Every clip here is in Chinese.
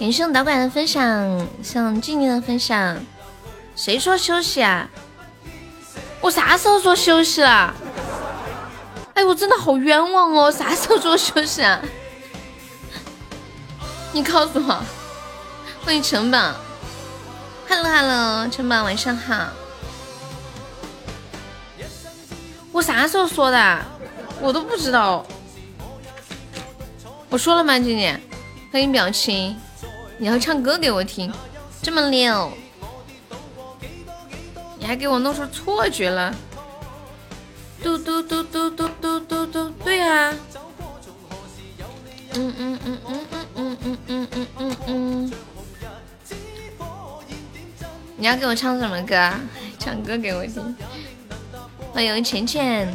感谢导管的分享，像静静的分享。谁说休息啊？我啥时候说休息了？哎，我真的好冤枉哦！啥时候说休息啊？你告诉我。欢迎城堡，Hello Hello，城堡晚上好。我啥时候说的？我都不知道。我说了吗，静静？欢迎表情。你要唱歌给我听，这么溜，你还给我弄出错觉了。嘟嘟嘟嘟嘟嘟嘟嘟，对呀。嗯嗯嗯嗯嗯嗯嗯嗯嗯嗯嗯。你要给我唱什么歌？唱歌给我听。欢迎浅浅，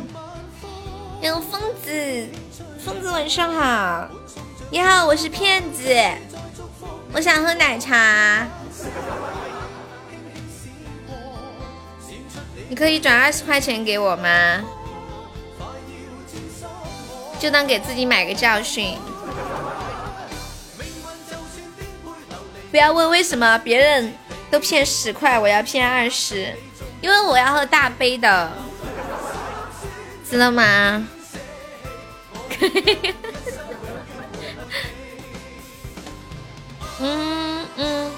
欢迎疯子，疯子晚上好。你好，我是骗子，我想喝奶茶。你可以转二十块钱给我吗？就当给自己买个教训。不要问为什么别人都骗十块，我要骗二十，因为我要喝大杯的，知道吗？嘿 嘿嗯嗯，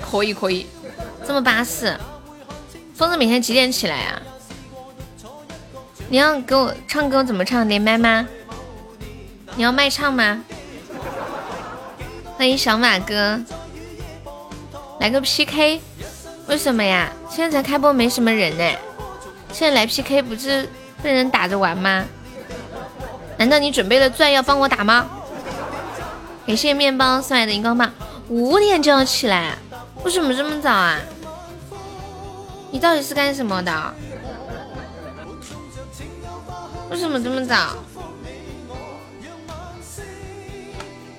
可以可以，这么巴适。疯子每天几点起来呀？你要给我唱歌怎么唱？连麦吗？你要卖唱吗？欢迎小马哥，来个 PK？为什么呀？现在才开播没什么人呢，现在来 PK 不是？被人打着玩吗？难道你准备了钻要帮我打吗？感谢面包送来的荧光棒。五点就要起来，为什么这么早啊？你到底是干什么的？为什么这么早？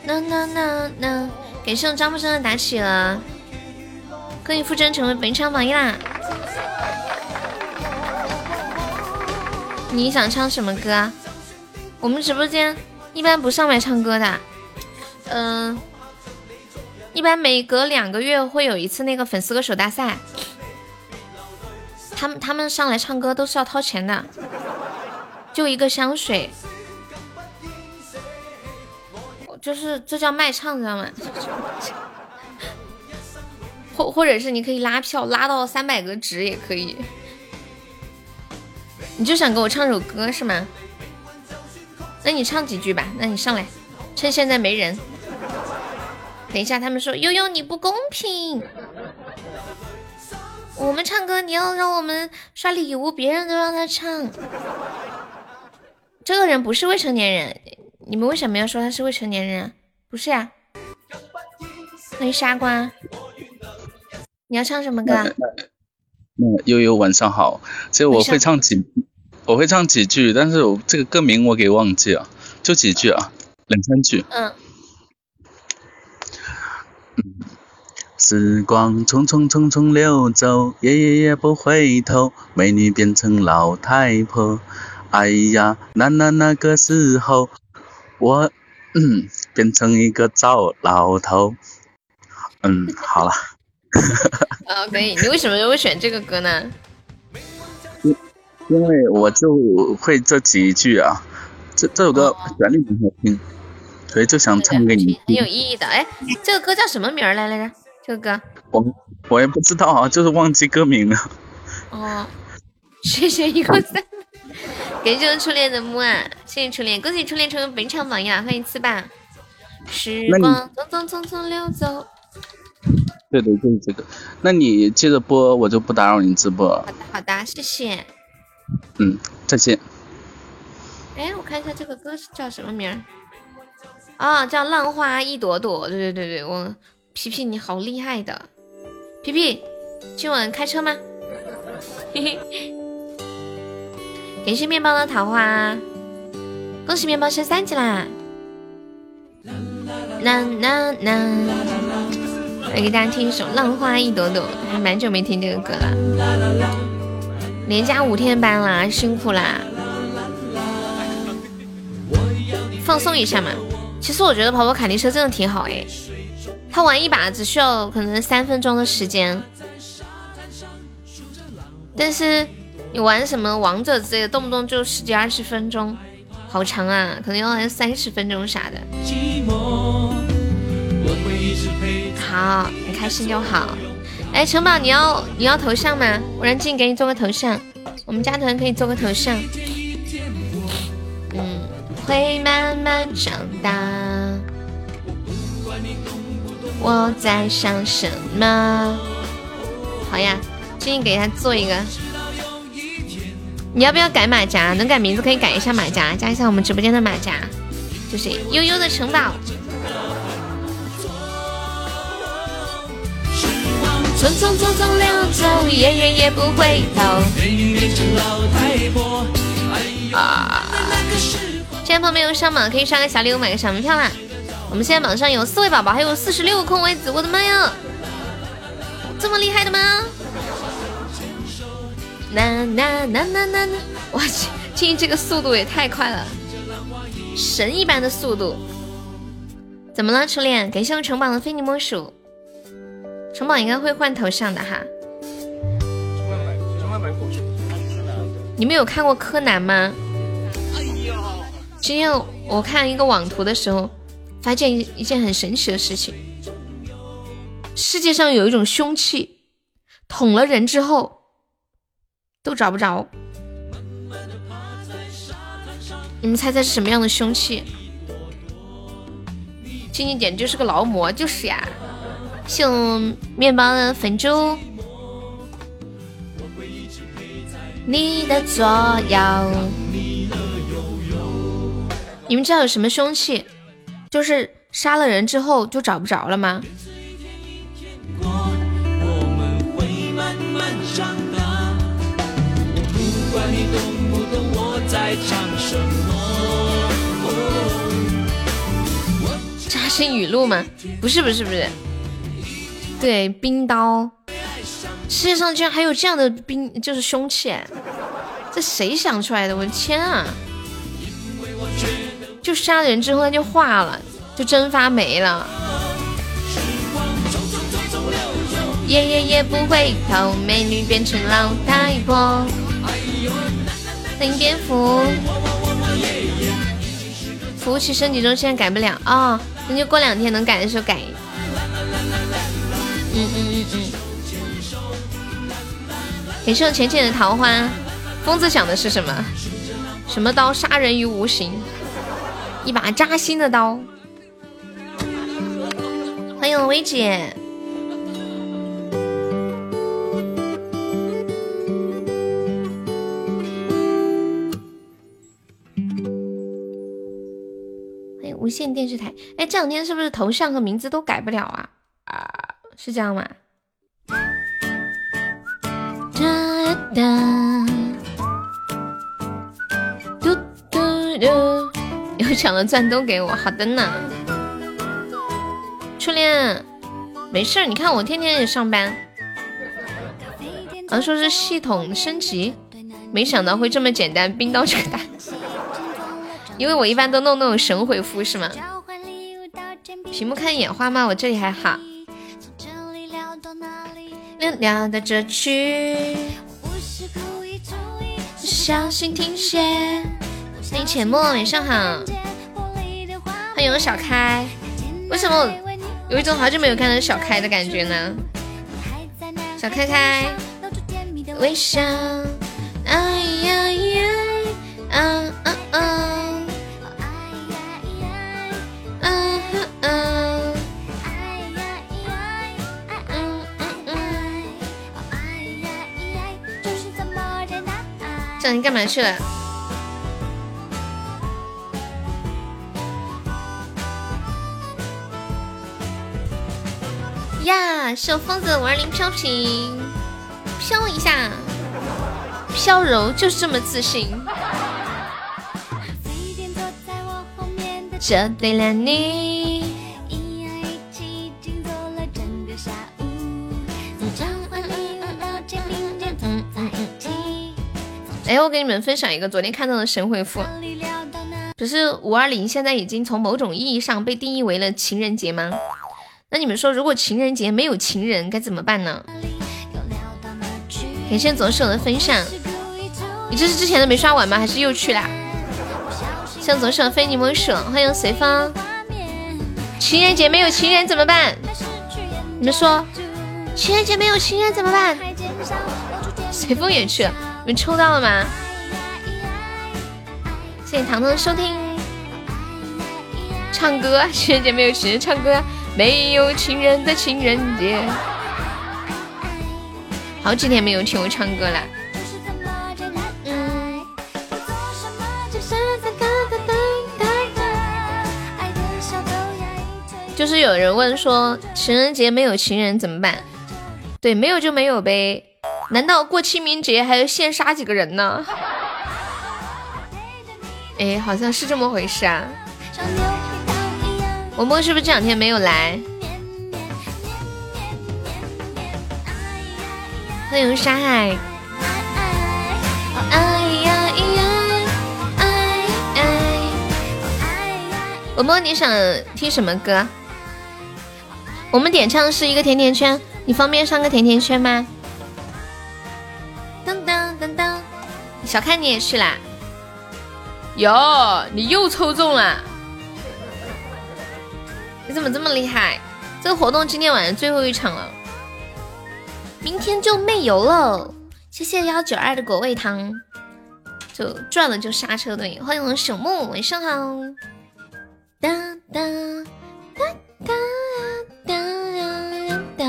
呐呐呐呐！感谢我张木生的打起了，可以附身成为本场榜一啦！你想唱什么歌？我们直播间一般不上麦唱歌的，嗯，一般每隔两个月会有一次那个粉丝歌手大赛，他们他们上来唱歌都是要掏钱的，就一个香水，就是这叫卖唱，知道吗？或或者是你可以拉票拉到三百个值也可以。你就想给我唱首歌是吗？那你唱几句吧。那你上来，趁现在没人。等一下，他们说悠悠你不公平。我们唱歌，你要让我们刷礼物，别人都让他唱。这个人不是未成年人，你们为什么要说他是未成年人？不是呀。欢迎傻瓜，你要唱什么歌？嗯，悠悠晚上好，这我会唱几，我会唱几句，但是我这个歌名我给忘记了，就几句啊，两三句。嗯。嗯，时光匆匆匆匆流走，夜夜夜不回头，美女变成老太婆。哎呀，那那那个时候，我嗯变成一个糟老头。嗯，好了。啊，可以。你为什么会选这个歌呢？因因为我就会这几句啊，这这首歌旋律很好听，所以就想唱给你。很有意义的。哎，这个歌叫什么名来来着？这个歌我我也不知道啊，就是忘记歌名了。哦，谢谢一个赞，感谢我初恋的木啊，谢谢初恋，恭喜初恋成为本场榜样，欢迎刺霸。时光匆匆匆匆流走。对对，就是这个。那你接着播，我就不打扰你直播。好的，好的，谢谢。嗯，再见。哎，我看一下这个歌是叫什么名儿？啊，叫《浪花一朵朵》。对对对对，我皮皮你好厉害的。皮皮，今晚开车吗？嘿嘿。感谢面包的桃花，恭喜面包升三级啦！啦啦啦。来给大家听一首《浪花一朵朵》，还蛮久没听这个歌了。连加五天班啦，辛苦啦！放松一下嘛。其实我觉得跑跑卡丁车真的挺好哎，他玩一把只需要可能三分钟的时间，但是你玩什么王者之类的，动不动就十几二十分钟，好长啊，可能要玩三十分钟啥的。好，你开心就好。哎，城堡，你要你要头像吗？我让静给你做个头像，我们加团可以做个头像。嗯，会慢慢长大。我在想什么？好呀，静给他做一个。你要不要改马甲？能改名字可以改一下马甲，加一下我们直播间的马甲，就是悠悠的城堡。匆匆匆匆溜走，夜夜也不回头。啊！现在朋友没有上榜，可以刷个小礼物，买个小门票啦。我们现在榜上有四位宝宝，还有四十六个空位子，我的妈呀！这么厉害的吗？呐呐呐呐呐！我去，听这个速度也太快了，神一般的速度。怎么了，初恋？感谢我城堡的非你莫属。城堡应该会换头像的哈。你们有看过柯南吗？今天我看一个网图的时候，发现一一件很神奇的事情：世界上有一种凶器，捅了人之后都找不着。你们猜猜是什么样的凶器？近一点就是个劳模，就是呀。送面包的粉猪，你的左右。你们知道有什么凶器？就是杀了人之后就找不着了吗？这还是语录吗？不是不是不是。对，冰刀，世界上居然还有这样的兵，就是凶器，这谁想出来的？我的天啊！就杀人之后它就化了，就蒸发没了。夜夜夜不回头，美女变成老太婆。欢迎蝙蝠，服务器升级中，现在改不了啊，那就过两天能改的时候改。嗯嗯嗯嗯，感谢我浅浅的桃花。疯子想的是什么？什么刀杀人于无形？一把扎心的刀。欢迎薇姐。欢迎无线电视台。哎，这两天是不是头像和名字都改不了啊？啊。是这样吗？哒哒，嘟嘟嘟，有抢的钻都给我，好的呢。初恋，没事，你看我天天也上班。好像说是系统升级，没想到会这么简单，冰刀这个大。因为我一般都弄那种神回复是吗？屏幕看眼花吗？我这里还好。聊的这曲，小心停歇。欢迎浅墨，晚上好。欢迎我小开，为什么有一种好久没有看到小开的感觉呢？小开开，微笑。哎呀呀，啊啊啊。你干嘛去了？呀，小疯子五二零飘屏，飘一下，飘柔就是这么自信。这对了你。哎，我给你们分享一个昨天看到的神回复，不知可是五二零现在已经从某种意义上被定义为了情人节吗？那你们说，如果情人节没有情人该怎么办呢？感谢左手的分享，你这是之前的没刷完吗？还是又去啦？向左手非你莫属，欢迎随风。情人节没有情人怎么办？你们说，情人节没有情人怎么办？随风也去了，你们抽到了吗？谢谢糖糖的收听，唱歌。情人节没有情人唱歌。没有情人的情人节，好几天没有听我唱歌了。就是有人问说，情人节没有情人怎么办？对，没有就没有呗。难道过清明节还要现杀几个人呢？哎，好像是这么回事啊。文波是不是这两天没有来？欢迎沙海。文波，你想听什么歌？我们点唱是一个甜甜圈，你方便上个甜甜圈吗？小看你也去啦？哟，你又抽中了。你怎么这么厉害？这个活动今天晚上最后一场了，明天就没有了。谢谢幺九二的果味糖，就赚了就刹车队。欢迎我朽木，晚上好。哒哒哒哒哒哒。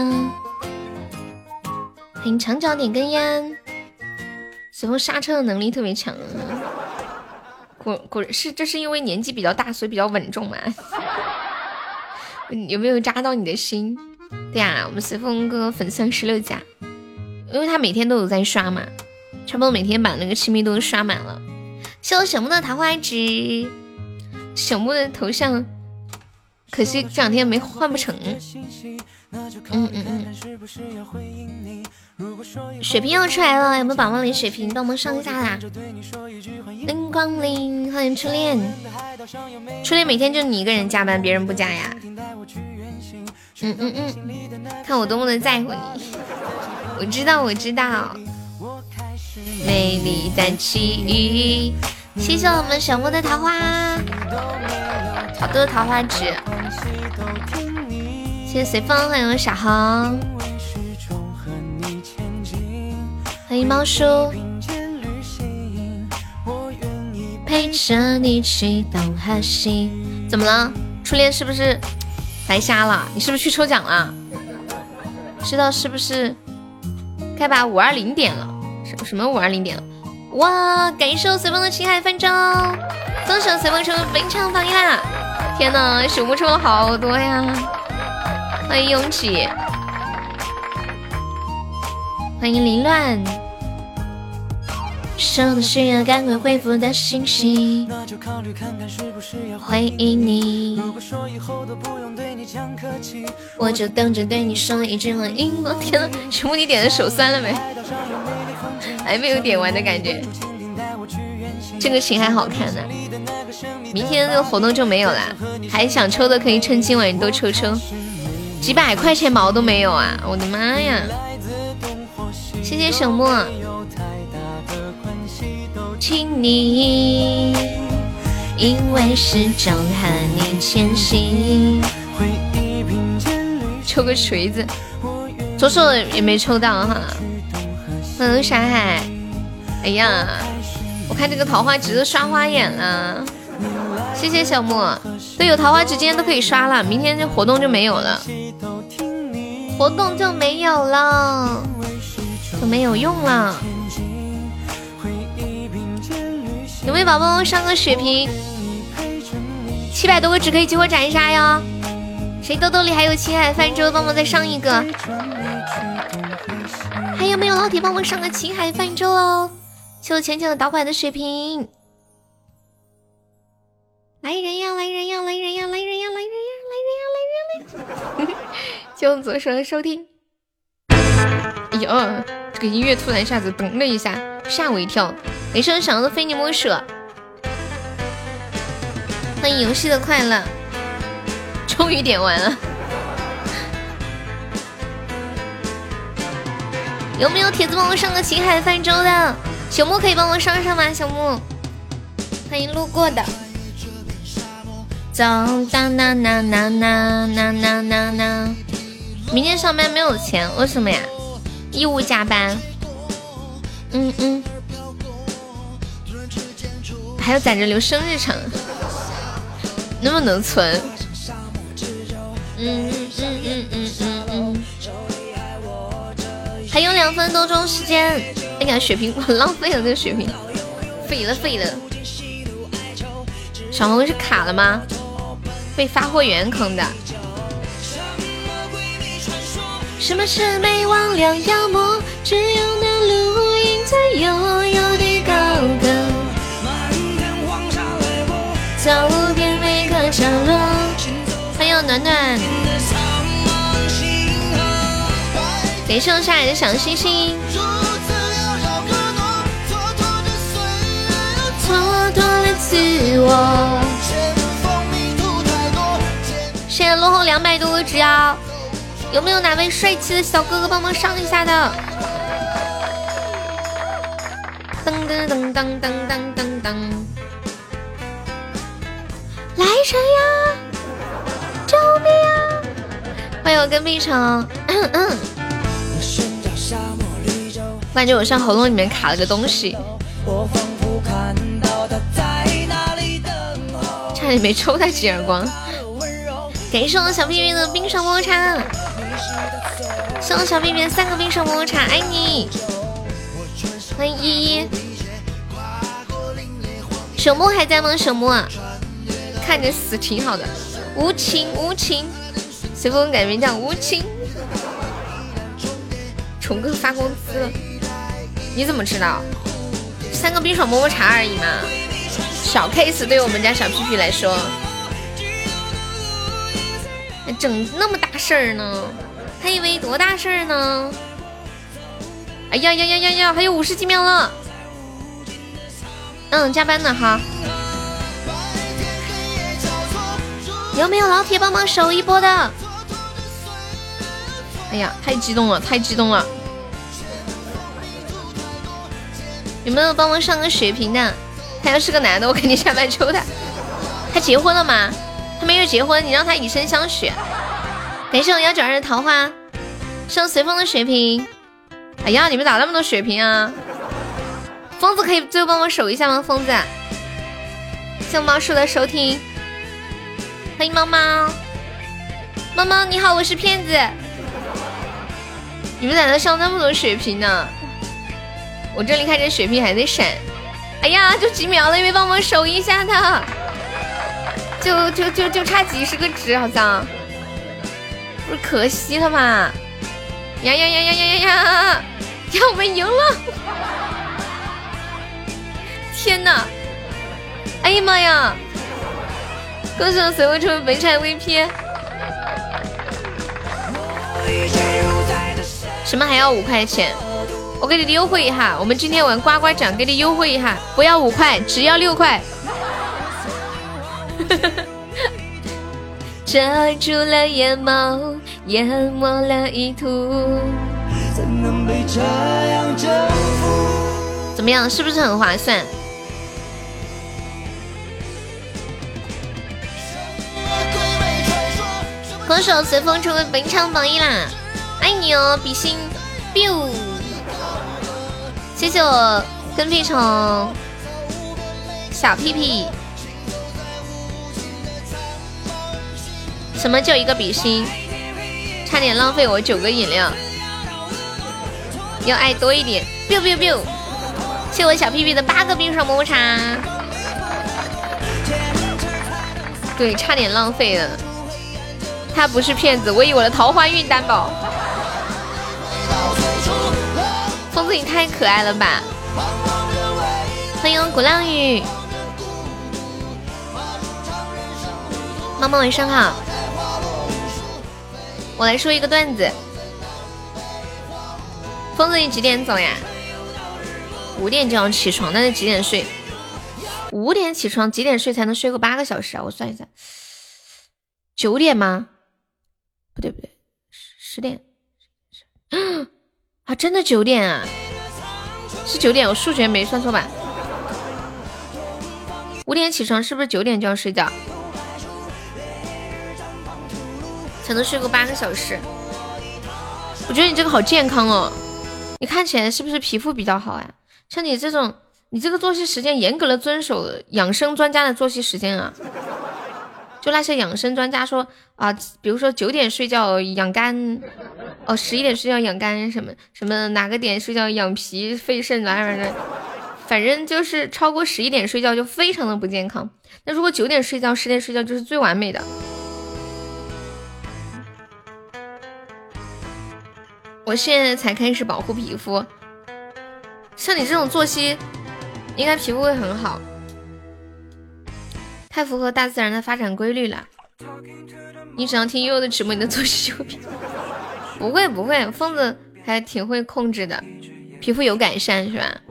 欢迎长脚点根烟。随风刹车的能力特别强。果果是，这是因为年纪比较大，所以比较稳重嘛。有没有扎到你的心？对呀，我们随风哥粉丝十六加，因为他每天都有在刷嘛，差不多每天把那个亲密度刷满了。谢我小木的桃花枝，小木的头像，可惜这两天没换不成。嗯嗯嗯。血瓶要出来了，有没有宝宝领血瓶？帮我们上一下啦！欢光临，欢迎初恋。初恋每天就你一个人加班，别人不加呀？嗯嗯嗯，看我多么的在乎你。我知道，我知道。美丽的奇遇，谢谢我们小莫的桃花，好多桃花纸。谢谢随风，欢迎小红。欢迎猫叔，陪着你去东和西。怎么了？初恋是不是白瞎了？你是不是去抽奖了？知道是不是该把五二零点了？什什么五二零点了？哇！感谢随风的青海泛舟，恭喜随风成为本场榜一啦！天呐，朽木抽了好多呀！欢迎拥挤。欢迎凌乱，收到需要赶快回复的信息，回应你。我就等着对你说一句欢迎我。天呐，全部你点的手酸了没？还没有点完的感觉。这个琴还好看呢。明天这个活动就没有啦，还想抽的可以趁今晚多抽抽。几百块钱毛都没有啊！我的妈呀！谢谢小莫，请你因为始终和你前行。抽个锤子，左手也没抽到哈。嗯，山海，哎呀，我看这个桃花值都刷花眼了。谢谢小莫，对，有桃花值今天都可以刷了，明天这活动就没有了，活动就没有了。就没有用了，有没有宝宝上个血瓶？七百多个纸可以激活斩杀哟！谁兜兜里还有青海泛舟，帮忙再上一个。还有没有老铁帮我上个青海泛舟哦？谢浅浅的导拐的血瓶。来人呀！来人呀！来人呀！来人呀！来人呀！来人呀！来人呀！谢我左手的收听。哎呦！这个音乐突然一下子咚了一下，吓我一跳。没声响的非你莫属。欢迎游戏的快乐，终于点完了。有没有铁子帮我上个青海泛舟的？小木可以帮我上上吗？小木，欢迎路过的。走哒啦啦啦啦啦啦啦啦！明天上班没有钱，为什么呀？义务加班。嗯嗯。还要攒着留生日场，能不能存？嗯嗯嗯嗯嗯嗯。还有两分多钟时间，哎呀，血瓶我浪费了这个血瓶，废了废了。小红是卡了吗？被发货员坑的。什么魑魅魍魉妖魔，只有那绿荫在悠悠地高歌。走遍每个角落。欢迎暖暖。感谢我下来的小星星。蹉跎了自我。现在落后两百多个值啊！有没有哪位帅气的小哥哥帮忙上一下的？噔噔噔噔噔噔噔噔！来人呀！救命啊！欢迎我跟屁虫。感觉我像喉咙里面卡了个东西，差点没抽他几耳光。感谢我小屁屁的冰爽抹茶，送小屁屁三个冰爽抹茶，爱你！欢迎依依，小木还在吗？小木，看着死挺好的，无情无情，随风改名叫无情。虫哥发工资了，你怎么知道？三个冰爽么么茶而已嘛，小 case 对我们家小屁屁来说。整那么大事儿呢？还以为多大事儿呢？哎呀呀呀呀呀！还有五十几秒了。嗯，加班呢哈。有没有老铁帮忙守一波的？哎呀，太激动了，太激动了！有没有帮忙上个血瓶的？他要是个男的，我肯定下班抽他。他结婚了吗？他没有结婚，你让他以身相许。感谢我幺九二的桃花，上随风的血瓶。哎呀，你们咋那么多血瓶啊？疯子可以最后帮我守一下吗？疯子，谢猫叔的收听，欢迎猫猫。猫猫你好，我是骗子。你们咋能上那么多血瓶呢？我这里看见血瓶还在闪。哎呀，就几秒了，有没有帮我守一下的？就就就就差几十个值，好像不是可惜了吗？呀呀呀呀呀呀呀！呀，我们赢了！天哪！哎呀妈呀！恭喜随风成为本场 VP。什么还要五块钱？我给你优惠一下，我们今天玩刮刮奖，给你优惠一下，不要五块，只要六块。遮住了眼眸，淹没了意图。怎么样，是不是很划算？歌手随风成为本场榜一啦！爱你哦，比心，biu！谢谢我跟屁虫，小屁屁。什么叫一个比心？差点浪费我九个饮料，要爱多一点。biu biu biu！谢我小屁屁的八个冰爽么么茶。对，差点浪费了。他不是骗子，我以我的桃花运担保。疯子你太可爱了吧！欢迎鼓浪屿，妈妈晚上好。我来说一个段子。疯子，你几点走呀？五点就要起床，那你几点睡？五点起床，几点睡才能睡够八个小时啊？我算一下，九点吗？不对不对，十点。啊，真的九点啊？是九点，我数学没算错吧？五点起床，是不是九点就要睡觉？才能睡够八个小时？我觉得你这个好健康哦，你看起来是不是皮肤比较好呀？像你这种，你这个作息时间严格的遵守养生专家的作息时间啊。就那些养生专家说啊，比如说九点睡觉养肝，哦十一点睡觉养肝什么什么哪个点睡觉养脾肺肾玩意儿的，反正就是超过十一点睡觉就非常的不健康。那如果九点睡觉十点睡觉就是最完美的。我现在才开始保护皮肤，像你这种作息，应该皮肤会很好，太符合大自然的发展规律了。你只要听悠悠的直播，你的作息就变。不会不会，疯子还挺会控制的，皮肤有改善是吧？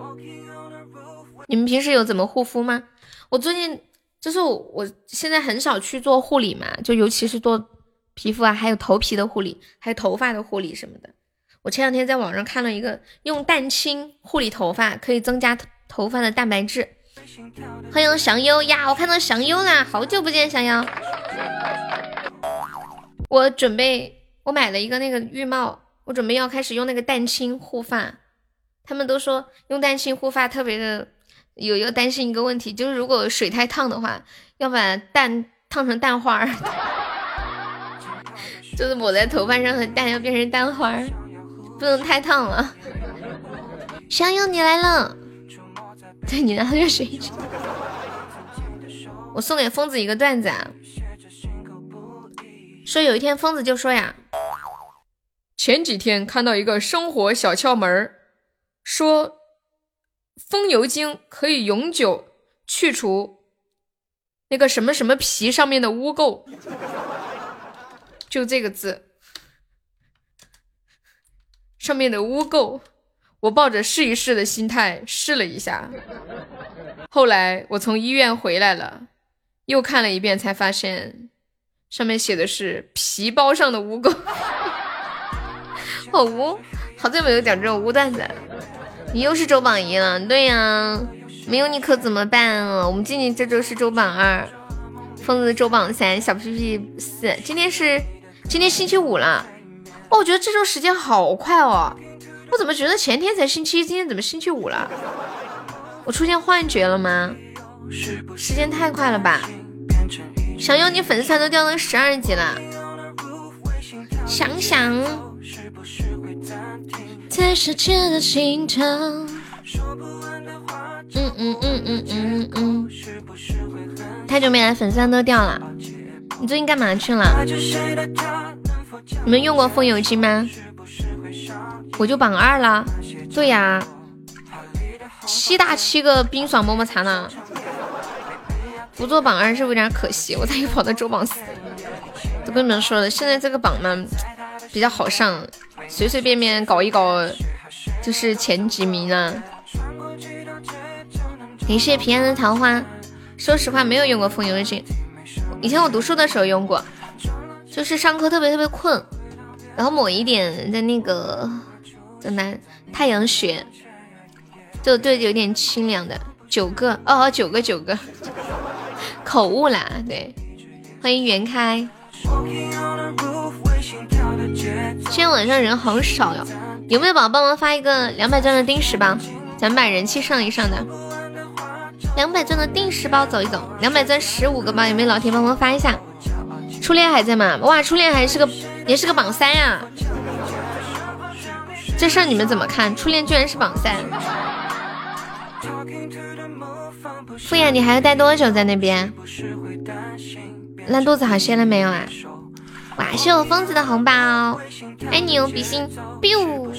你们平时有怎么护肤吗？我最近就是我现在很少去做护理嘛，就尤其是做皮肤啊，还有头皮的护理，还有头发的护理什么的。我前两天在网上看了一个用蛋清护理头发可以增加头发的蛋白质。欢迎祥优呀，我看到祥优啦，好久不见祥优。我准备我买了一个那个浴帽，我准备要开始用那个蛋清护发。他们都说用蛋清护发特别的，有要担心一个问题，就是如果水太烫的话，要把蛋烫成蛋花儿，就是抹在头发上的蛋要变成蛋花儿。不能太烫了，香友你来了，对你拿热水我送给疯子一个段子啊，说有一天疯子就说呀，前几天看到一个生活小窍门说风油精可以永久去除那个什么什么皮上面的污垢，就这个字。上面的污垢，我抱着试一试的心态试了一下。后来我从医院回来了，又看了一遍，才发现上面写的是皮包上的污垢。好污，好久没有讲这种污段子。你又是周榜一了，对呀，没有你可怎么办啊？我们静静这周是周榜二，疯子周榜三，小屁屁四。今天是今天星期五了。哦，我觉得这周时间好快哦，我怎么觉得前天才星期一，今天怎么星期五了？我出现幻觉了吗？时间太快了吧！想要你粉丝团都掉到十二级了，想想在世界的尽头。嗯嗯嗯嗯嗯嗯，太久没来，粉丝团都掉了。你最近干嘛去了？你们用过风油精吗？我就榜二了。对呀，七大七个冰爽么么茶呢。不做榜二是不是有点可惜？我咋又跑到周榜四？都跟你们说了，现在这个榜嘛比较好上，随随便便搞一搞就是前几名呢。感谢平安的桃花。说实话，没有用过风油精。以前我读书的时候用过。就是上课特别特别困，然后抹一点在那个在那太阳穴，就对着有点清凉的。九个哦，九个九个，口误啦。对，欢迎袁开。今天晚上人好少哟，有没有宝宝帮忙发一个两百钻的定时包？咱们把人气上一上的。两百钻的定时包走一走，两百钻十五个包，有没有老铁帮忙发一下？初恋还在吗？哇，初恋还是个也是个榜三呀！这事儿你们怎么看？初恋居然是榜三。敷衍，你还要待多久在那边？烂肚子好些了没有啊？哇，是有疯子的红包，爱你哦，比心，biu，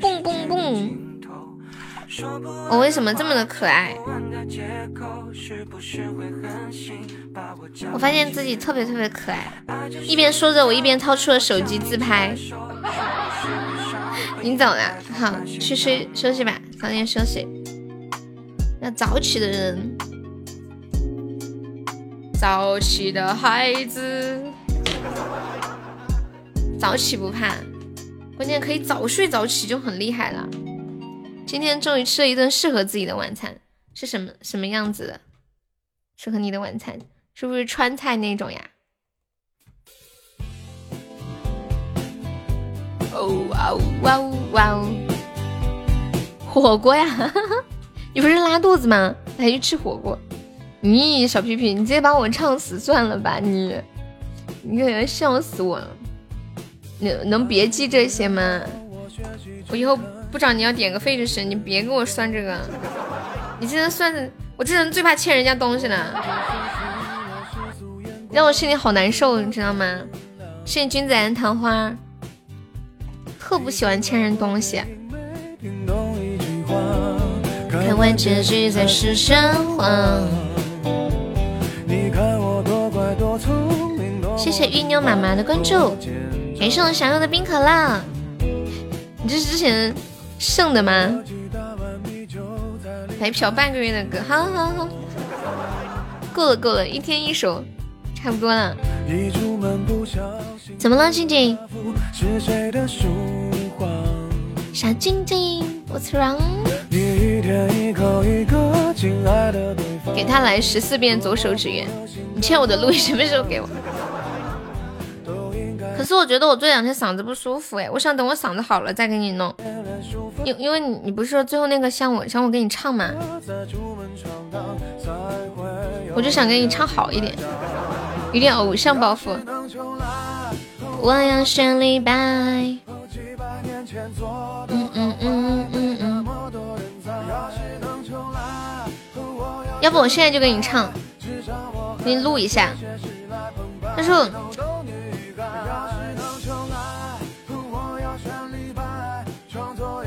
蹦蹦蹦。我为什么这么的可爱？我发现自己特别特别可爱，一边说着，我一边掏出了手机自拍。你走了，好，去睡休息吧，早点休息。要早起的人，早起的孩子，早起不怕，关键可以早睡早起就很厉害了。今天终于吃了一顿适合自己的晚餐，是什么什么样子的？适合你的晚餐是不是川菜那种呀？哦哇哦哇哦哇哦！火锅呀，你不是拉肚子吗？还去吃火锅？咦小皮皮，你直接把我唱死算了吧！你，你可能笑死我了。能能别记这些吗？我以后不找你要点个费就是，你别给我算这个。你这人算，我这人最怕欠人家东西了，让我心里好难受，你知道吗？谢谢君子兰桃花，特不喜欢欠人东西。看完结局才是神话。谢谢玉妞妈妈的关注，感谢我想要的冰可乐。你这是之前剩的吗？白嫖半个月的歌，好好好，够了够了，一天一首，差不多了。怎么了，静静？小静静，What's wrong？给他来十四遍左手指月。你欠我的路什么时候给我？可是我觉得我这两天嗓子不舒服哎，我想等我嗓子好了再给你弄。因因为你你不是说最后那个像我像我给你唱吗？我就想给你唱好一点，有点偶像包袱。我要选李白。嗯嗯嗯嗯嗯。要不我现在就给你唱，给你录一下。但是。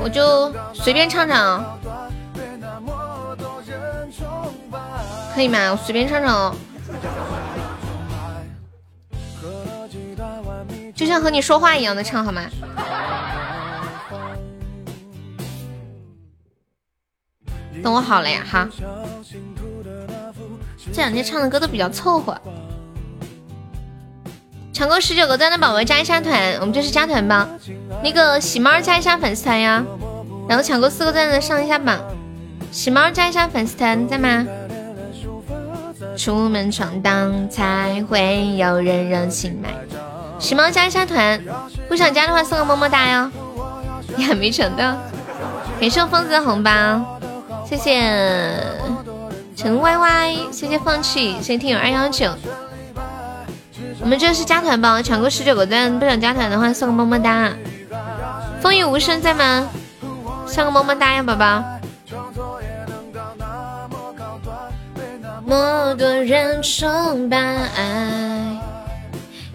我就随便唱唱，可以吗？我随便唱唱哦，就像和你说话一样的唱好吗？等我好了呀，哈。这两天唱的歌都比较凑合。抢够十九个赞的宝宝加一下团，我们就是加团吧。那个喜猫加一下粉丝团呀，然后抢够四个赞的上一下榜。喜猫加一下粉丝团在吗？出门闯荡才会有人热情买。喜猫加一下团，不想加的话送个么么哒哟。你还没抢到，感谢疯子的红包，谢谢陈歪歪，谢谢放弃，谢谢听友二幺九。我们这是加团包，抢够十九个赞，不想加团的话送个么么哒。风雨无声在吗？送个么么哒呀，宝宝。么多人崇拜，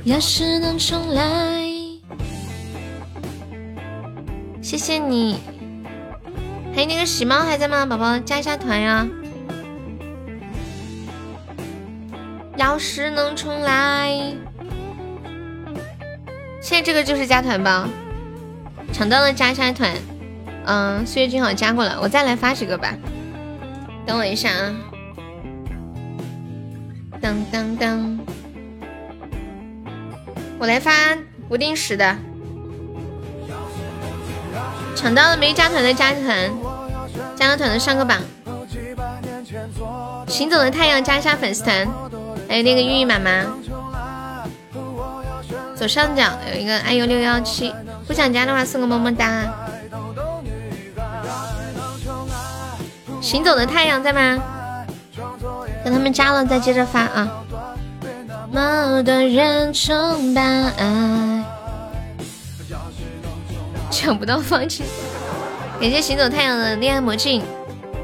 要是能重来。谢谢你。还有那个喜猫还在吗？宝宝加一下团呀。要是能重来，现在这个就是加团包，抢到了加一下团。嗯，岁月君好加过了，我再来发几个吧。等我一下啊！当当当，我来发不定时的。抢到了没加团的加团，加了团的上个榜。行走的太阳加一下粉丝团。还有那个玉玉妈妈，左上角有一个 iu 六幺七，不想加的话送个么么哒。行走的太阳在吗？等他们加了再接着发啊。某的人崇拜，抢不到放弃。感谢行走太阳的恋爱魔镜，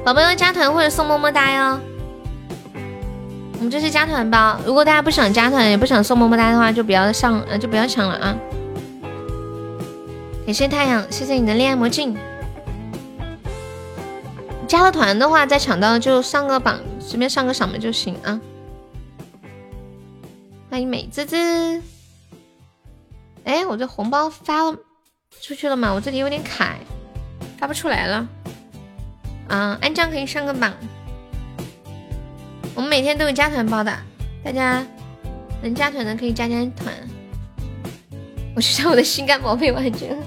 宝宝要加团或者送么么哒哟。我们这是加团包，如果大家不想加团，也不想送么么哒的话，就不要上，就不要抢了啊！感谢太阳，谢谢你的恋爱魔镜。加了团的话，再抢到就上个榜，随便上个赏门就行啊！欢迎美滋滋。哎，我这红包发出去了吗？我这里有点卡，发不出来了。啊，安酱可以上个榜。我们每天都有加团包的，大家能加团的可以加加团。我去找我的心肝宝贝玩去了。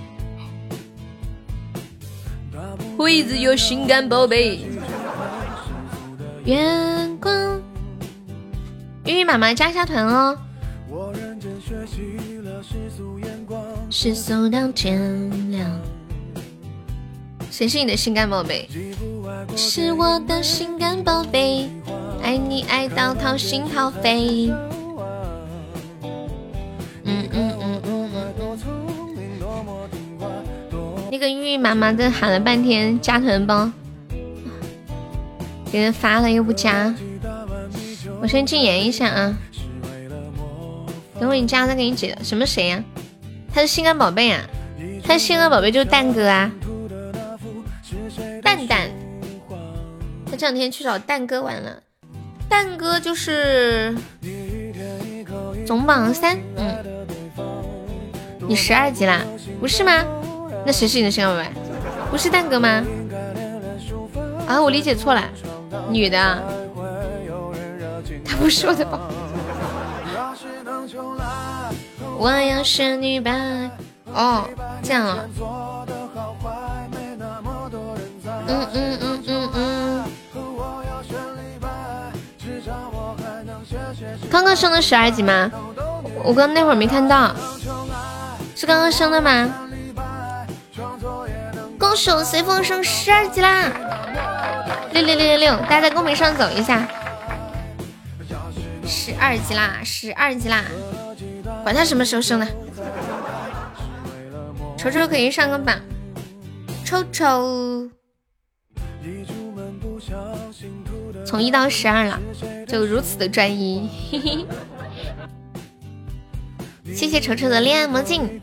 我一直有心肝宝贝。月光，玉玉妈妈加下团哦。世俗到天亮。谁是你的心肝宝贝？是我的心肝宝贝，爱你爱到掏心掏肺。嗯嗯嗯嗯。那个玉玉妈妈在喊了半天加团包，给人发了又不加，我先禁言一下啊。等会你加再给你解。什么谁呀？他是心肝宝贝啊，他的心肝宝贝就是蛋哥啊，蛋蛋。这两天去找蛋哥玩了，蛋哥就是总榜三，嗯，你十二级啦？不是吗？那谁是你的心肝宝贝？不是蛋哥吗？啊，我理解错了，女的，他不是我的宝。我要是女版哦，这样啊，嗯嗯嗯。刚刚升的十二级吗？我刚那会儿没看到，是刚刚升的吗？恭喜我随风升十二级啦！六六六六六，大家在公屏上走一下，十二级啦，十二级啦！管他什么时候升的，瞅瞅可以上个榜，瞅瞅，从一到十二了，就如此的专一，嘿嘿。谢谢丑丑的恋爱魔镜。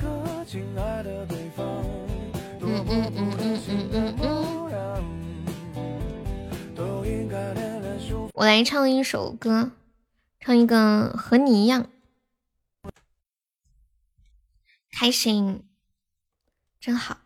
嗯嗯嗯嗯嗯嗯嗯。我来唱一首歌，唱一个和你一样。开心，真好。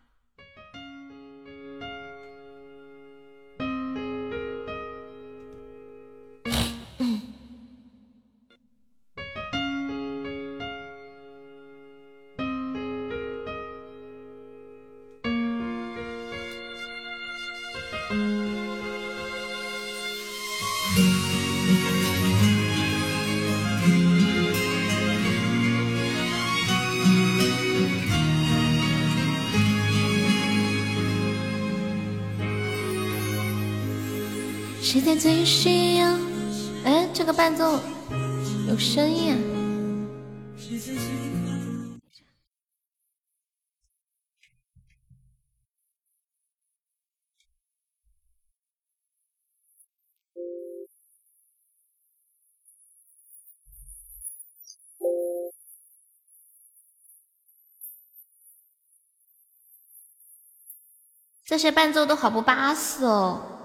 个伴奏有声音啊！这些伴奏都好不巴适哦。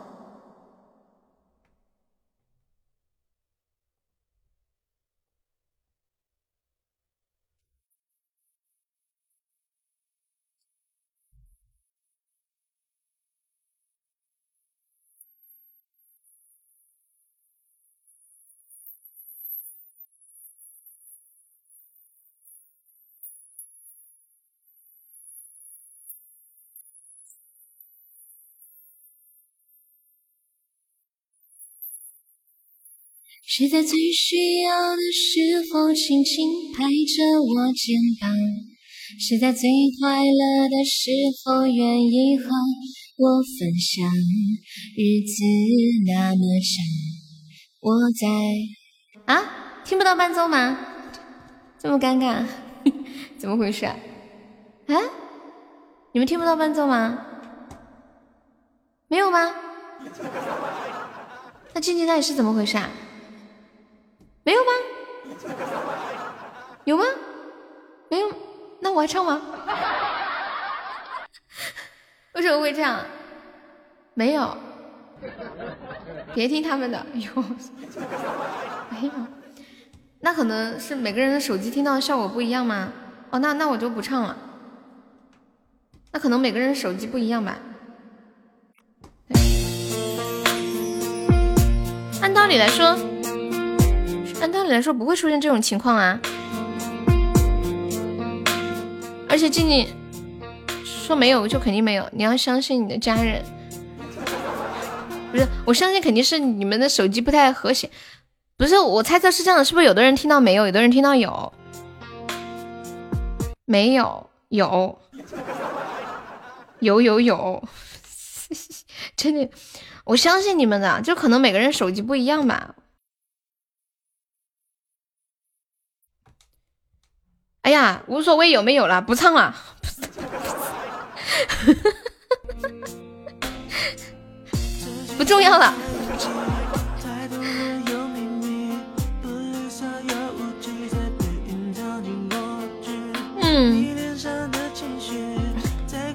谁在最需要的时候轻轻拍着我肩膀？谁在最快乐的时候愿意和我分享？日子那么长，我在啊，听不到伴奏吗？这么尴尬，怎么回事啊？你们听不到伴奏吗？没有吗？那静静到底是怎么回事啊？没有吗？有吗？没有，那我还唱吗？为什么会这样？没有，别听他们的。有，没有，那可能是每个人的手机听到的效果不一样吗？哦，那那我就不唱了。那可能每个人手机不一样吧。按道道理来说，按道理来说不会出现这种情况啊。而且静静说没有就肯定没有，你要相信你的家人。不是，我相信肯定是你们的手机不太和谐。不是，我猜测是这样的，是不是有的人听到没有，有的人听到有？没有，有，有有有，真的，我相信你们的，就可能每个人手机不一样吧。哎呀，无所谓有没有了，不唱了，不重要了。嗯，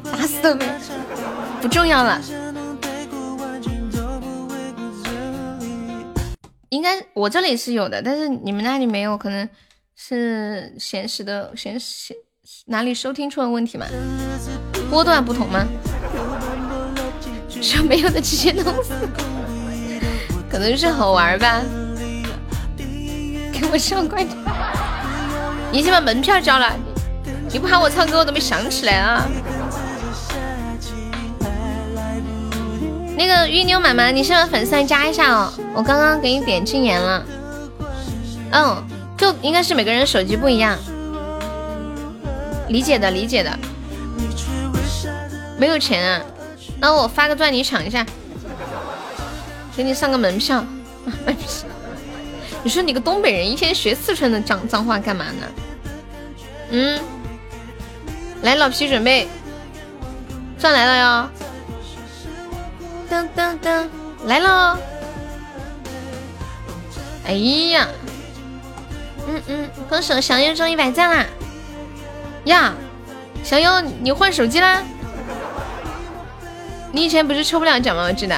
打死都没，不重要了。应该我这里是有的，但是你们那里没有，可能是显示的显示哪里收听出了问题吗？波段不同吗？说没有的直接弄死，可能是好玩吧。给我上关注，你先把门票交了。你不喊我唱歌，我都没想起来啊。那个玉妞妈妈，你是不是粉丝来加一下哦？我刚刚给你点禁言了。嗯，就应该是每个人手机不一样。理解的，理解的。没有钱啊？那我发个钻，你抢一下，给你上个门票。你说你个东北人，一天学四川的脏脏话干嘛呢？嗯。来，老皮准备，钻来了哟！噔噔噔，来了！哎呀，嗯嗯，歌手小优中一百赞啦！呀，小优你换手机啦？你以前不是抽不了奖吗？我记得。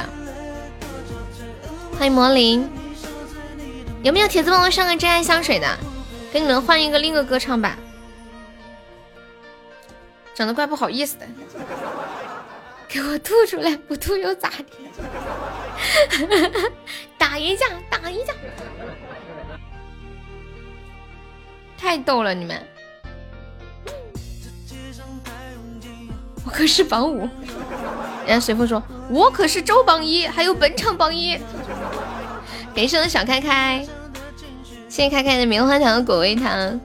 欢迎魔灵，有没有铁子帮我上个真爱香水的？给你们换一个另一个歌唱版。长得怪不好意思的，给我吐出来，不吐又咋的？打一架，打一架，太逗了你们！我可是榜五，人家随风说，我可是周榜一，还有本场榜一。感谢我的小开开，谢谢开开的棉花糖和果味糖，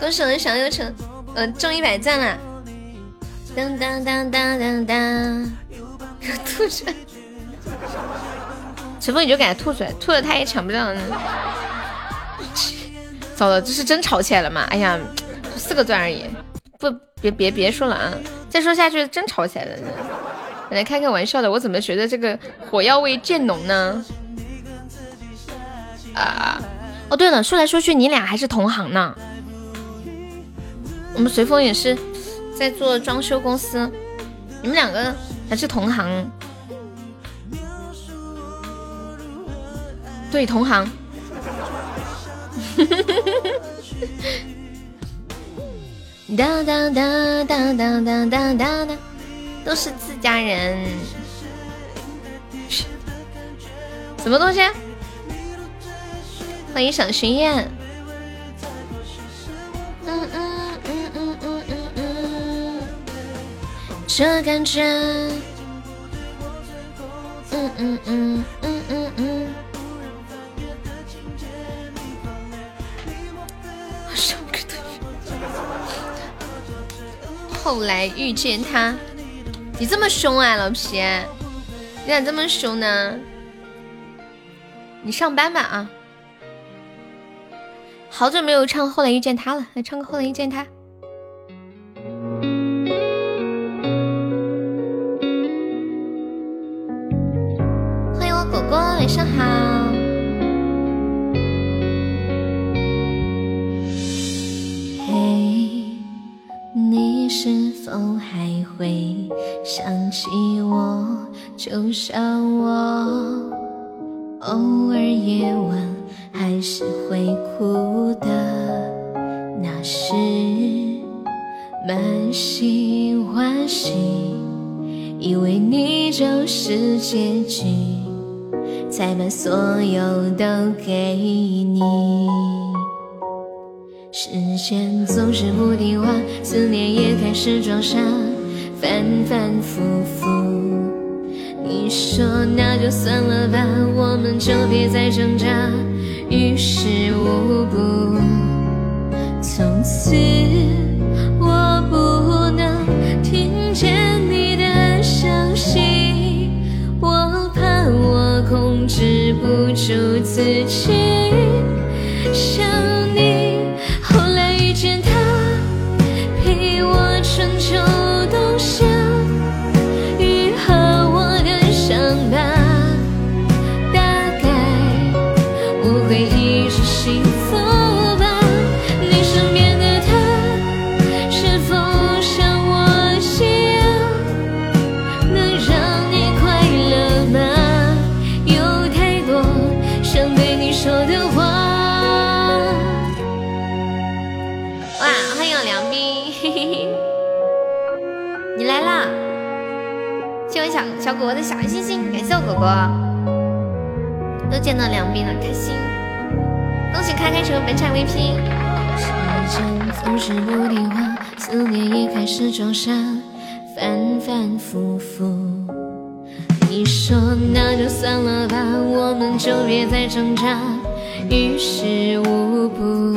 恭喜我的小优成。呃，中一百赞了！当当当当当当，吐出来！陈峰你就给他吐出来，吐了他也抢不到呢。糟了，这是真吵起来了吗？哎呀，四个钻而已，不，别别别说了啊！再说下去真吵起来了。本来开开玩笑的，我怎么觉得这个火药味渐浓呢？啊！哦，对了，说来说去，你俩还是同行呢。我们随风也是在做装修公司，你们两个还是同行，对，同行，哒哒哒哒哒哒哒哒哒，都是自家人，什么东西？欢迎小巡宴，嗯嗯。这感觉，嗯嗯嗯嗯嗯嗯。后来遇见他，你这么凶啊，老皮，你咋这么凶呢？你上班吧啊！好久没有唱《后来遇见他》了，来唱个《后来遇见他》。欢迎我果果晚上好，是否还会想起我？就像我偶尔夜晚还是会哭的，那时满心欢喜，以为你就是结局。才把所有都给你。时间总是不听话，思念也开始装傻，反反复复。你说那就算了吧，我们就别再挣扎，于事无补。果果的小心心，感谢我果果，又见到梁斌了，开心！恭喜开开成为本场 VP。时间总是不听话，思念也开始装傻，反反复复。你说那就算了吧，我们就别再挣扎，于事无补。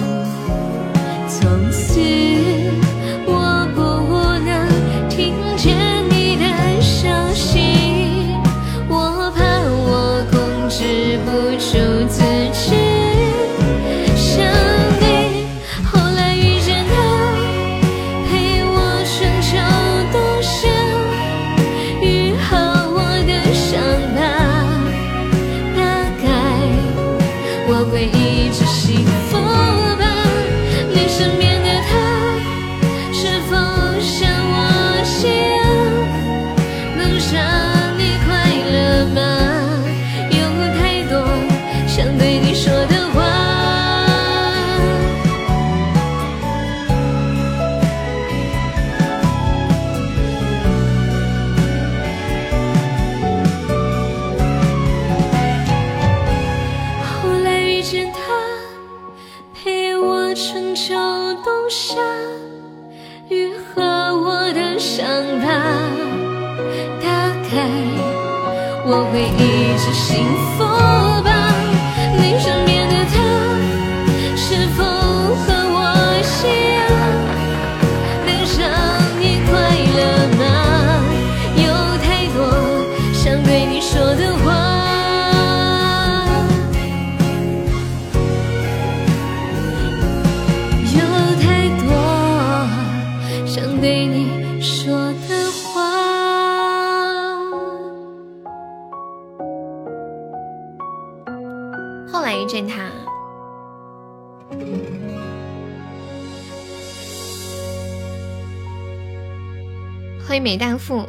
欢迎美大富，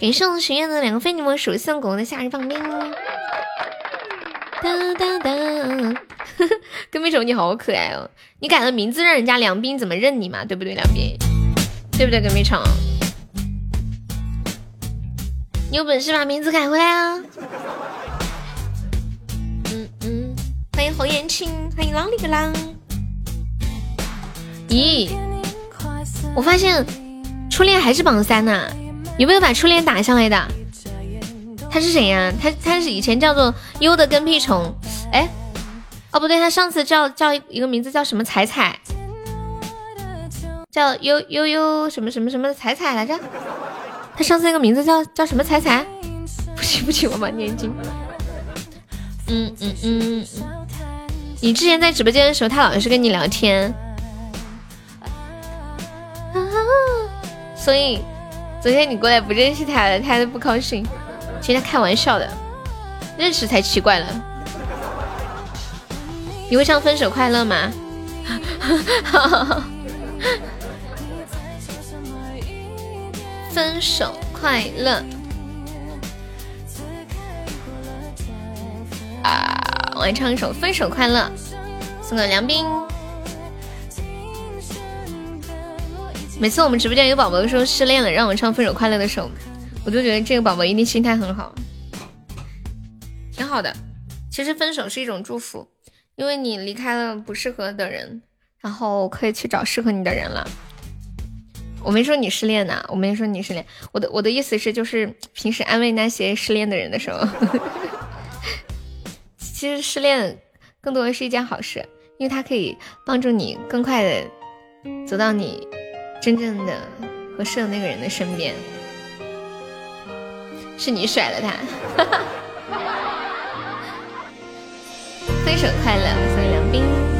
感谢我们学院的两个非你莫属送狗的夏日棒冰。哒哒哒，跟屁虫你好可爱哦！你改了名字让人家梁斌怎么认你嘛？对不对，梁斌？对不对，跟屁虫？你有本事把名字改回来啊！嗯嗯，欢迎红颜青，欢迎啷里个啷。咦，我发现初恋还是榜三呢、有没有把初恋打上来的？他是谁呀？他他是以前叫做优的跟屁虫，哎，哦不对，他上次叫叫一个名字叫什么彩彩，叫悠悠悠什么什么什么彩彩来着？他上次那个名字叫叫什么彩彩？不行不行，我把念经。嗯嗯嗯嗯，你之前在直播间的时候，他老是跟你聊天，所以昨天你过来不认识他了，他都不高兴。其实他开玩笑的，认识才奇怪了。你会唱《分手快乐》吗？分手快乐啊！我来唱一首《分手快乐》，送给梁斌。每次我们直播间有宝宝说失恋了，让我唱《分手快乐》的时候，我就觉得这个宝宝一定心态很好。挺好的。其实分手是一种祝福，因为你离开了不适合的人，然后可以去找适合你的人了。我没说你失恋呐，我没说你失恋。我的我的意思是，就是平时安慰那些失恋的人的时候，其实失恋更多的是一件好事，因为它可以帮助你更快的走到你真正的合适的那个人的身边。是你甩了他，分手快乐，送梁冰。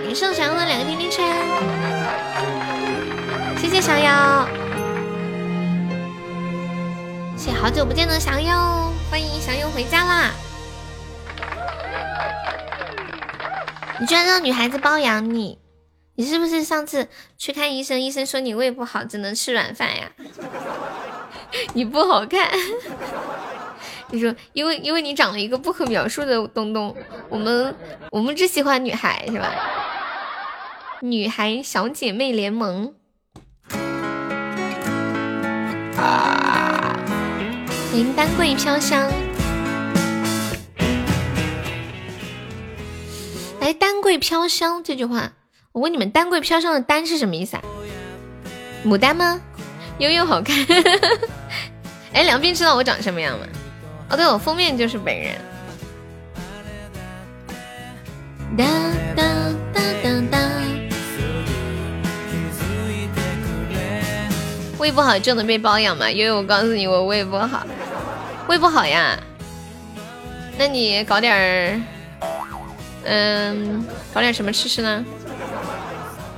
感谢我小妖的两个甜甜圈，谢谢小妖，谢好久不见的小优，欢迎小优回家啦！你居然让女孩子包养你，你是不是上次去看医生，医生说你胃不好，只能吃软饭呀？你不好看，你说，因为因为你长了一个不可描述的东东，我们我们只喜欢女孩是吧？女孩小姐妹联盟。欢迎丹桂飘香。来，丹桂飘香这句话，我问你们，丹桂飘香的丹是什么意思啊？牡丹吗？悠悠好看。哎，梁斌知道我长什么样吗？哦，对，我封面就是本人。哒哒胃不好就能被包养吗？因为，我告诉你，我胃不好，胃不好呀。那你搞点儿，嗯，搞点什么吃吃呢？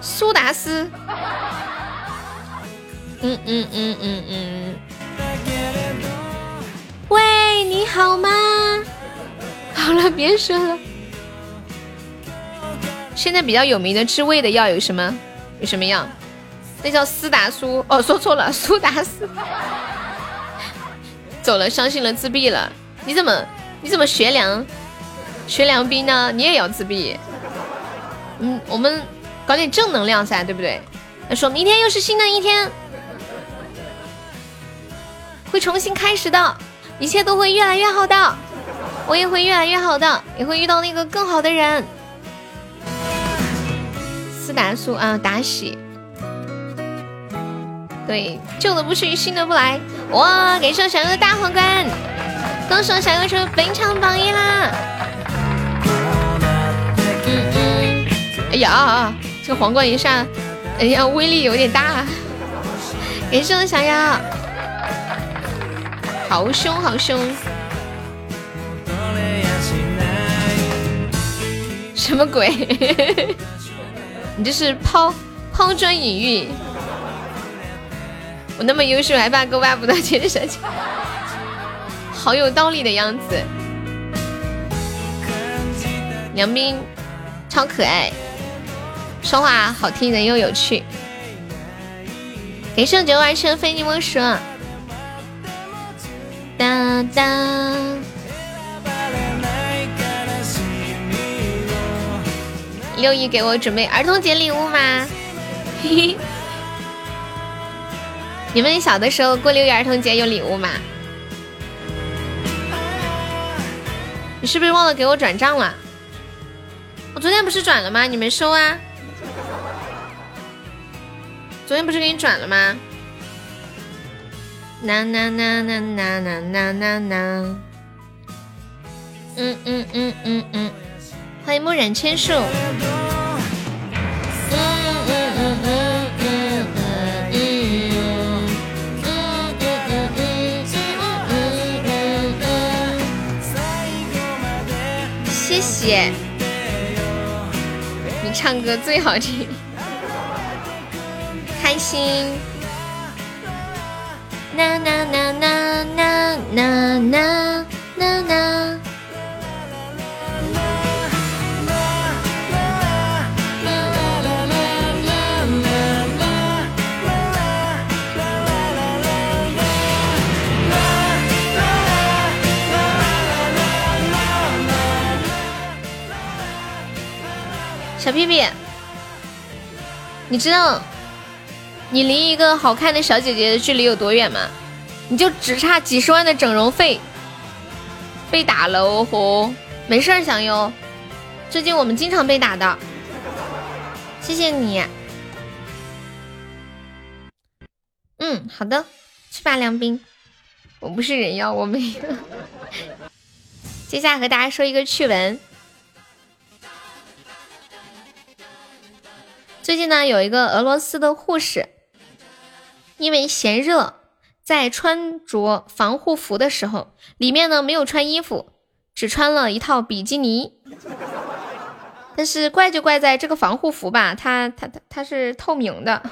苏打丝。嗯嗯嗯嗯嗯。喂，你好吗？好了，别说了。现在比较有名的治胃的药有什么？有什么药？那叫斯达苏。哦，说错了，苏达斯。走了，相信了，自闭了。你怎么，你怎么学良，学良斌呢？你也要自闭？嗯，我们搞点正能量噻，对不对？说明天又是新的一天。会重新开始的，一切都会越来越好的，我也会越来越好的，也会遇到那个更好的人。斯达苏啊，达喜，对，旧的不去，新的不来。哇，感谢我小优的大皇冠，恭喜小优成本场榜一啦！嗯嗯，哎呀，这个皇冠一上，哎呀，威力有点大。感谢我小优。好凶，好凶！什么鬼？你这是抛抛砖引玉。我那么优秀，还怕个挖不到钱的小姐？好有道理的样子。梁斌超可爱，说话好听，人又有趣。给圣九完成非你莫属。哒哒，六一给我准备儿童节礼物吗？嘿嘿，你们小的时候过六一儿童节有礼物吗？你是不是忘了给我转账了？我昨天不是转了吗？你没收啊？昨天不是给你转了吗？呐呐呐呐呐呐呐呐呐，嗯嗯嗯嗯嗯，欢迎木染千树。姐，你唱歌最好听，开心。小屁屁，你知道？你离一个好看的小姐姐的距离有多远吗？你就只差几十万的整容费，被打了哦吼！没事儿，小优，最近我们经常被打的，谢谢你。嗯，好的，去吧，梁斌。我不是人妖，我没有。接下来和大家说一个趣闻。最近呢，有一个俄罗斯的护士。因为嫌热，在穿着防护服的时候，里面呢没有穿衣服，只穿了一套比基尼。但是怪就怪在这个防护服吧，它它它它是透明的。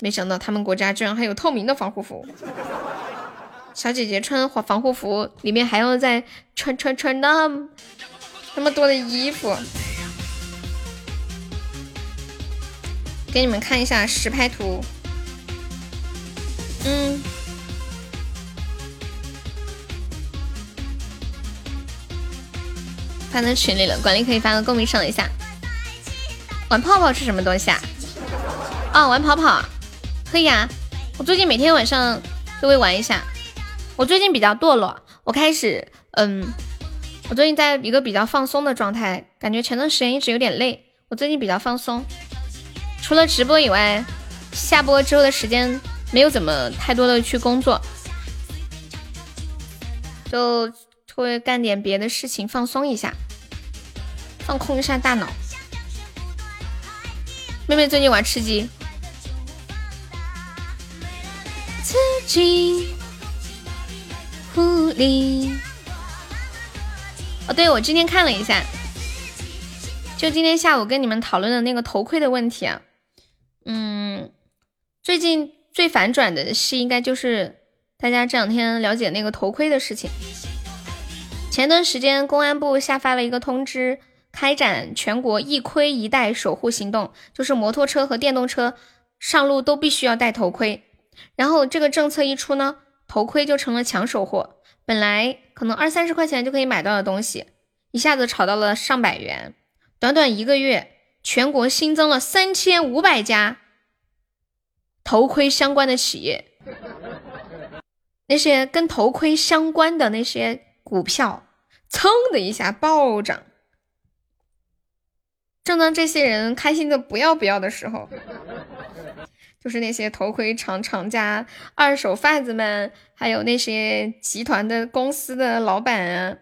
没想到他们国家居然还有透明的防护服。小姐姐穿防防护服，里面还要再穿穿穿那那么多的衣服。给你们看一下实拍图。嗯，发到群里了，管理可以发到公屏上一下。玩泡泡是什么东西啊？哦，玩跑跑可以啊。我最近每天晚上都会玩一下。我最近比较堕落，我开始嗯，我最近在一个比较放松的状态，感觉前段时间一直有点累。我最近比较放松，除了直播以外，下播之后的时间。没有怎么太多的去工作，就会干点别的事情放松一下，放空一下大脑。妹妹最近玩吃鸡，吃鸡，狐狸。哦，对，我今天看了一下，就今天下午跟你们讨论的那个头盔的问题啊，嗯，最近。最反转的是，应该就是大家这两天了解那个头盔的事情。前段时间，公安部下发了一个通知，开展全国一盔一戴守护行动，就是摩托车和电动车上路都必须要戴头盔。然后这个政策一出呢，头盔就成了抢手货。本来可能二三十块钱就可以买到的东西，一下子炒到了上百元。短短一个月，全国新增了三千五百家。头盔相关的企业，那些跟头盔相关的那些股票，噌的一下暴涨。正当这些人开心的不要不要的时候，就是那些头盔厂厂家、二手贩子们，还有那些集团的公司的老板啊，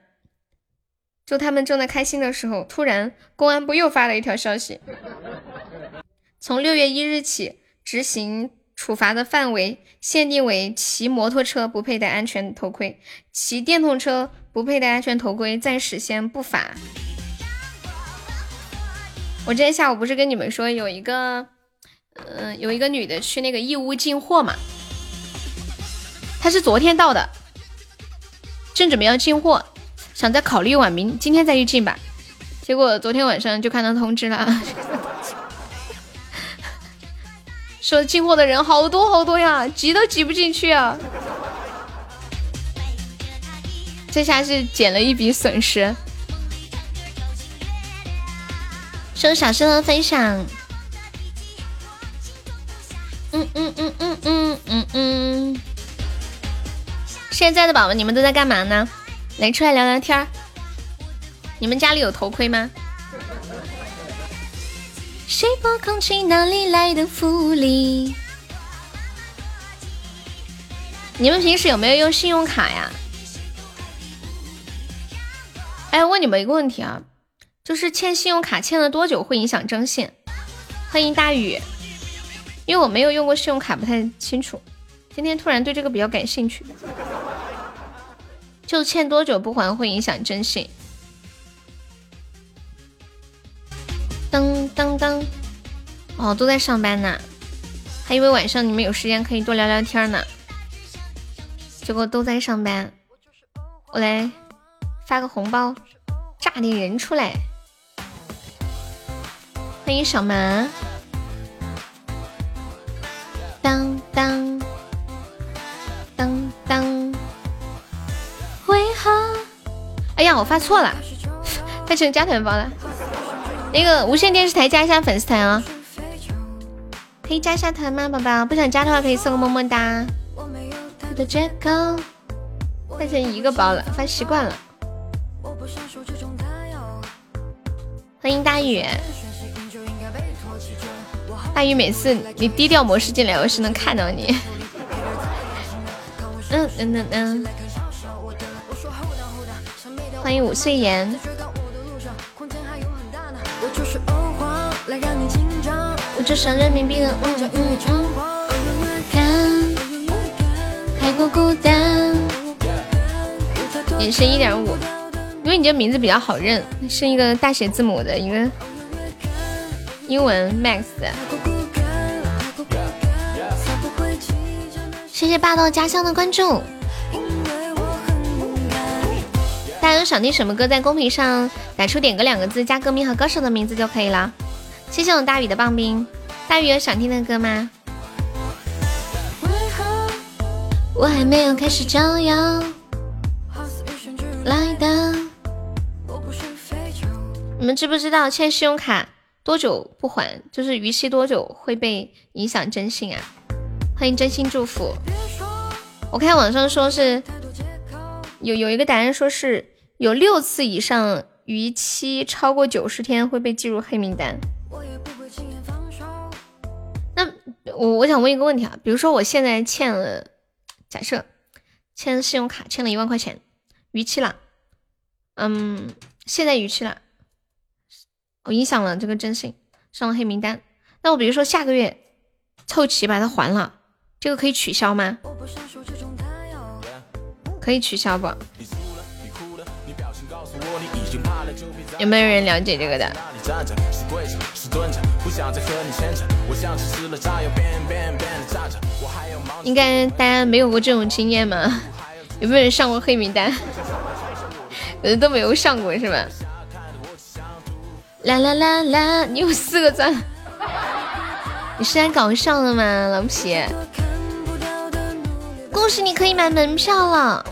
就他们正在开心的时候，突然公安部又发了一条消息：从六月一日起执行。处罚的范围限定为骑摩托车不佩戴安全头盔，骑电动车不佩戴安全头盔暂时先不罚。我今天下午不是跟你们说有一个，嗯，有一个女的去那个义乌进货嘛，她是昨天到的，正准备要进货，想再考虑一晚明今天再去进吧，结果昨天晚上就看到通知了。说进货的人好多好多呀，挤都挤不进去啊！这下是捡了一笔损失。收小声的分享。嗯嗯嗯嗯嗯嗯嗯。现在的宝宝，你们都在干嘛呢？来出来聊聊天儿。你们家里有头盔吗？谁拨空气？哪里来的福利？你们平时有没有用信用卡呀？哎，问你们一个问题啊，就是欠信用卡欠了多久会影响征信？欢迎大雨，因为我没有用过信用卡，不太清楚。今天突然对这个比较感兴趣，就欠多久不还会影响征信？当当当！哦，都在上班呢，还以为晚上你们有时间可以多聊聊天呢，结果都在上班。我来发个红包，炸点人出来！欢迎小蛮。当当当当！为何？哎呀，我发错了，发成加团包了。那个无线电视台加一下粉丝团啊，可以加一下团吗，宝宝？不想加的话可以送个么么哒。的折扣，发成一个包了，发习惯了。欢迎大雨，大鱼每次你低调模式进来，我是能看到你。嗯嗯嗯嗯。欢迎五岁颜。我就上人民币了，嗯嗯嗯。太过孤单。隐身一点五，因为你这名字比较好认，是一个大写字母的一个英文 Max。谢谢霸道家乡的关注。大家有想听什么歌，在公屏上打出“点歌”两个字，加歌名和歌手的名字就可以了。谢谢我大宇的棒冰。大宇有想听的歌吗？我还没有开始招摇。来的。你们知不知道欠信用卡多久不还，就是逾期多久会被影响征信啊？欢迎真心祝福。我看网上说是有有一个答案，说是有六次以上逾期超过九十天会被记入黑名单。那我我想问一个问题啊，比如说我现在欠了。假设欠信用卡欠了一万块钱，逾期了，嗯，现在逾期了，我影响了这个征信，上了黑名单。那我比如说下个月凑齐把它还了，这个可以取消吗？可以取消不？有没有人了解这个的？应该大家没有过这种经验吗？有没有人上过黑名单？有的都没有上过是吧？啦啦啦啦！你有四个钻，你是来搞笑的吗，老皮？恭喜你可以买门票了！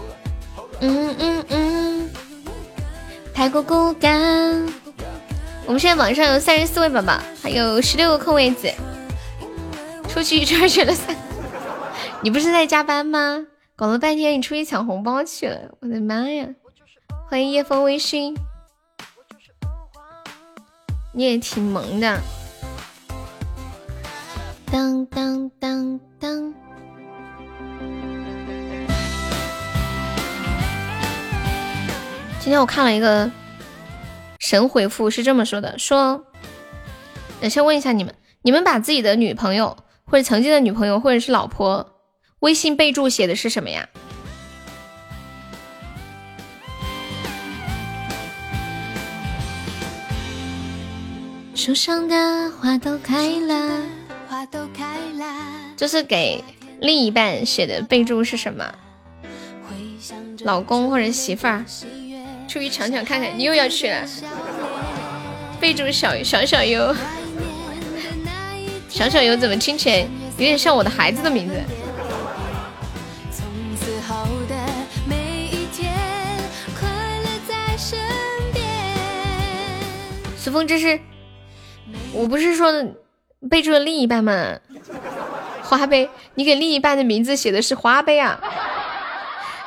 嗯嗯嗯，太过孤单。我们现在网上有三十四位宝宝，还有十六个空位子。出去一圈选了三，你不是在加班吗？搞了半天你出去抢红包去了，我的妈呀！欢迎夜风微醺，你也挺萌的。当当当当。今天我看了一个神回复，是这么说的：说，我先问一下你们，你们把自己的女朋友。或者曾经的女朋友，或者是老婆，微信备注写的是什么呀？树上的花都开了，花都开了。就是给另一半写的备注是什么？老公或者媳妇儿，出去抢抢看看，你又要去了。备注小小小优。小小优怎么听起来有点像我的孩子的名字？随风，这是我不是说备注了另一半吗？花呗，你给另一半的名字写的是花呗啊？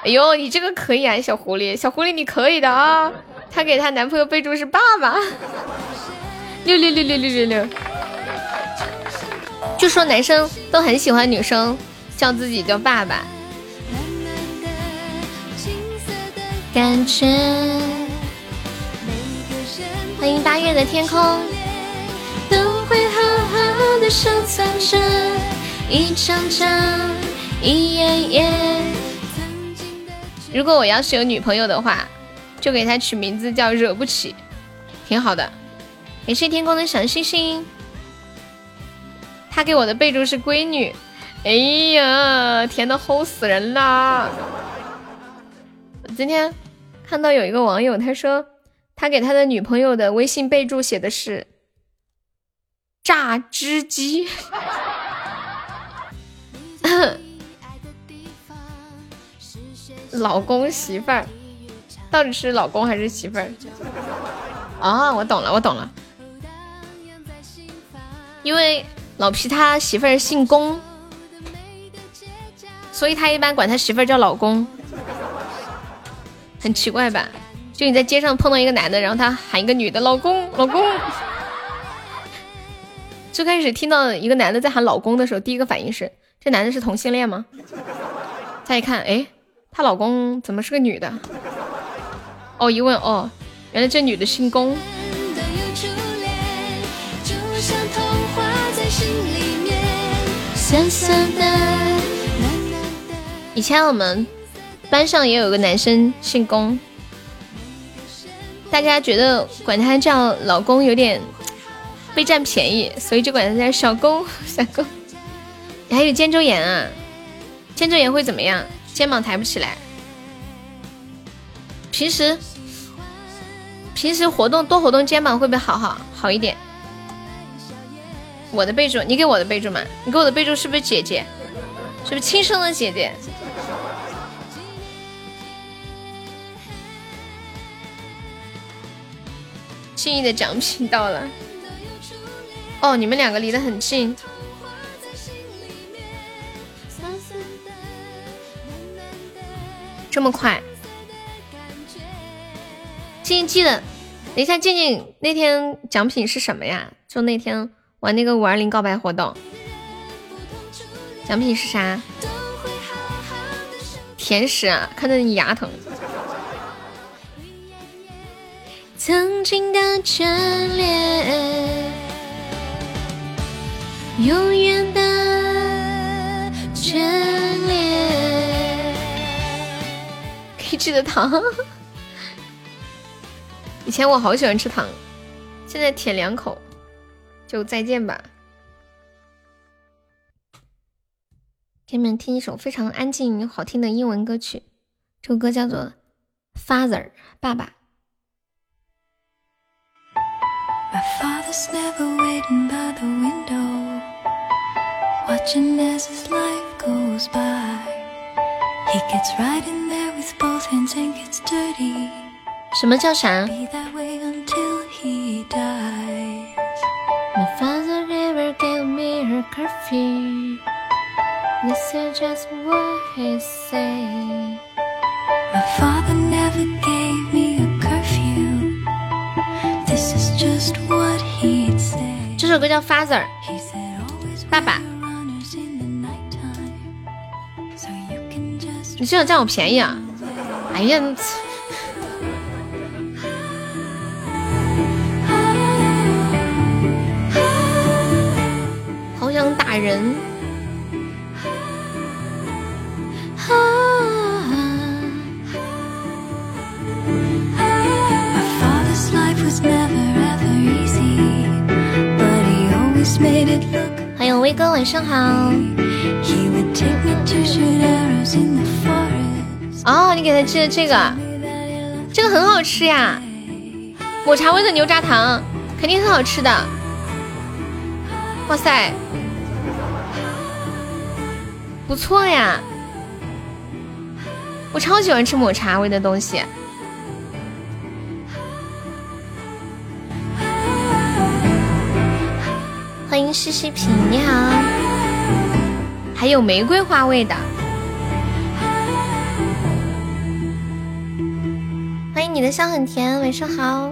哎呦，你这个可以啊，小狐狸，小狐狸你可以的啊！她给她男朋友备注是爸爸，六六六六六六六。就说男生都很喜欢女生叫自己叫爸爸。感觉。欢迎八月的天空。收藏着一张张一页页。如果我要是有女朋友的话，就给她取名字叫惹不起，挺好的。感谢天空的小星星。他给我的备注是闺女，哎呀，甜的齁死人啦！今天看到有一个网友，他说他给他的女朋友的微信备注写的是榨汁机。老公媳妇儿，到底是老公还是媳妇儿？啊，我懂了，我懂了，因为。老皮他媳妇儿姓龚，所以他一般管他媳妇儿叫老公，很奇怪吧？就你在街上碰到一个男的，然后他喊一个女的老公老公。最开始听到一个男的在喊老公的时候，第一个反应是这男的是同性恋吗？再一看，哎，她老公怎么是个女的？哦，一问哦，原来这女的姓龚。以前我们班上也有个男生姓龚，大家觉得管他叫老公有点被占便宜，所以就管他叫小龚。小龚，还有肩周炎啊？肩周炎会怎么样？肩膀抬不起来。平时平时活动多活动肩膀会不会好好好一点？我的备注，你给我的备注嘛？你给我的备注是不是姐姐？是不是亲生的姐姐？心仪的奖品到了。哦，你们两个离得很近。这么快？静静记得，等一下静静那天奖品是什么呀？就那天玩那个五二零告白活动，奖品是啥？甜食啊，看着你牙疼。曾经的眷恋，永远的眷恋，可以吃的糖。以前我好喜欢吃糖，现在舔两口就再见吧。给你们听一首非常安静又好听的英文歌曲，这首歌叫做《Father》，爸爸。什么叫啥？这首歌叫《Father》，爸爸。 你是想占我便宜啊？哎呀！好想打人。欢迎威哥，晚上好。哦，你给他寄的这个，这个很好吃呀，抹茶味的牛轧糖，肯定很好吃的。哇塞！不错呀，我超喜欢吃抹茶味的东西。欢迎西西皮，你好。还有玫瑰花味的。欢迎你的笑很甜，晚上好。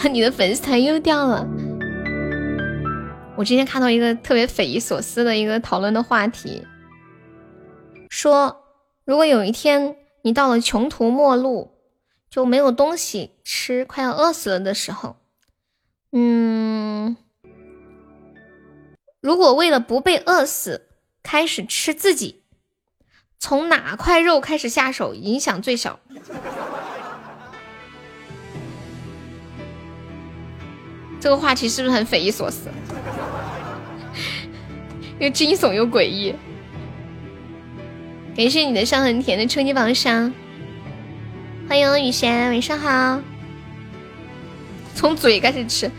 你的粉丝团又掉了。我今天看到一个特别匪夷所思的一个讨论的话题，说如果有一天你到了穷途末路，就没有东西吃，快要饿死了的时候，嗯，如果为了不被饿死，开始吃自己，从哪块肉开始下手，影响最小？这个话题是不是很匪夷所思？又惊悚又诡异。感谢你的伤痕甜的初级榜上，欢迎雨贤，晚上好。从嘴开始吃。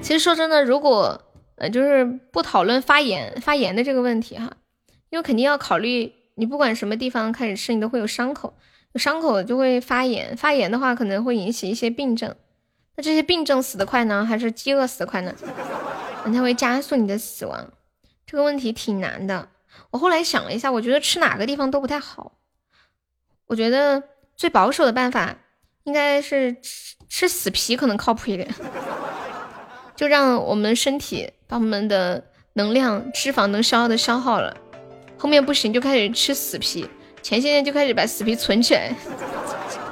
其实说真的，如果呃，就是不讨论发炎发炎的这个问题哈，因为肯定要考虑，你不管什么地方开始吃，你都会有伤口。有伤口就会发炎，发炎的话可能会引起一些病症。那这些病症死得快呢，还是饥饿死得快呢？它会加速你的死亡。这个问题挺难的。我后来想了一下，我觉得吃哪个地方都不太好。我觉得最保守的办法应该是吃吃死皮，可能靠谱一点。就让我们身体把我们的能量、脂肪能消耗的消耗了，后面不行就开始吃死皮。前些天就开始把死皮存起来，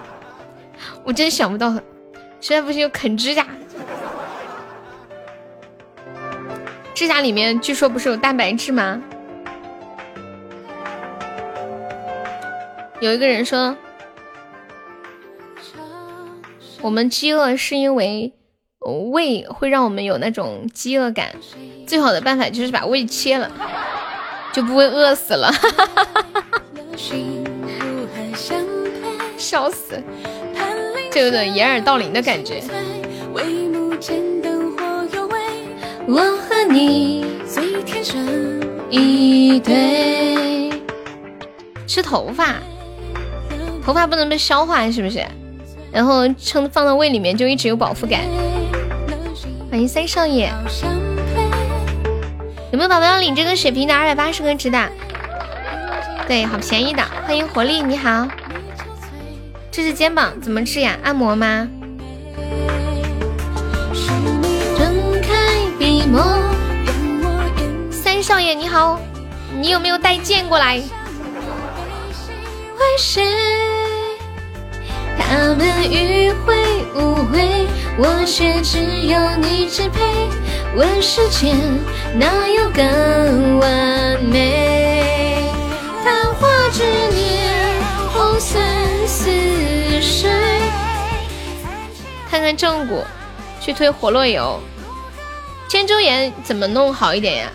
我真想不到，实在不行就啃指甲，指甲里面据说不是有蛋白质吗？有一个人说，我们饥饿是因为胃会让我们有那种饥饿感，最好的办法就是把胃切了。就不会饿死了。笑死，就有点掩耳盗铃的感觉。我和你最天生一对。吃头发，头发不能被消化，是不是？然后撑放到胃里面就一直有饱腹感。欢迎三少爷，有没有宝宝要领这个血瓶的二百八十个值的？对，好便宜的。欢迎活力，你好。这是肩膀，怎么治呀？按摩吗？三少爷你好，你有没有带剑过来？为谁？他们迂回无悔，我却只有你支配。问世间哪有更完美？繁华之年，红尘似水。看看正骨，去推活络油。肩周炎怎么弄好一点呀？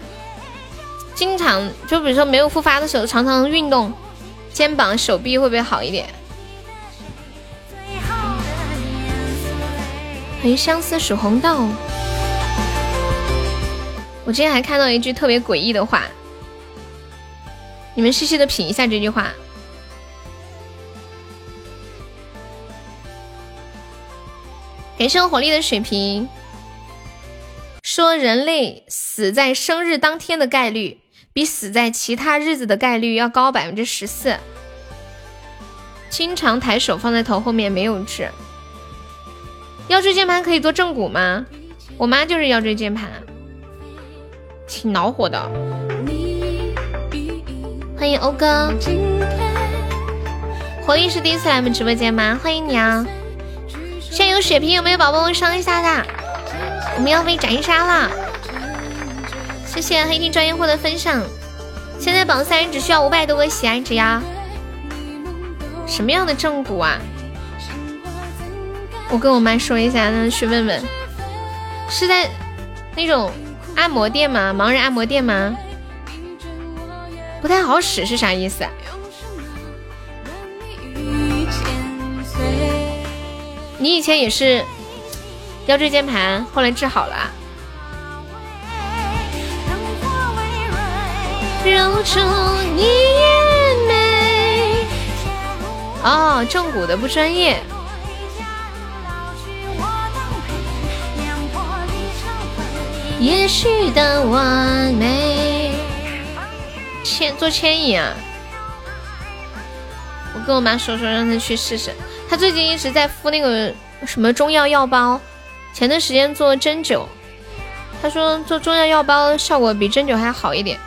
经常就比如说没有复发的时候，常常运动，肩膀、手臂会不会好一点？欢迎相思数红豆。我之前还看到一句特别诡异的话，你们细细的品一下这句话。感谢火力的水瓶。说人类死在生日当天的概率，比死在其他日子的概率要高百分之十四。经常抬手放在头后面没有痣。腰椎间盘可以做正骨吗？我妈就是腰椎间盘，挺恼火的。欢迎欧哥，活力是第一次来我们直播间吗？欢迎你啊！现在有血瓶有没有宝宝们上一下的？我们要被斩杀了！谢谢黑听专业户的分享。现在榜三人只需要五百多个喜爱值呀。什么样的正骨啊？我跟我妈说一下，让她去问问。是在那种按摩店吗？盲人按摩店吗？不太好使是啥意思？你以前也是？腰椎间盘后来治好了。揉出你眼眉哦，正骨的不专业。也许的完美。牵做牵引啊！我跟我妈说说，让她去试试。她最近一直在敷那个什么中药药包。前段时间做针灸，她说做中药药包效果比针灸还好一点，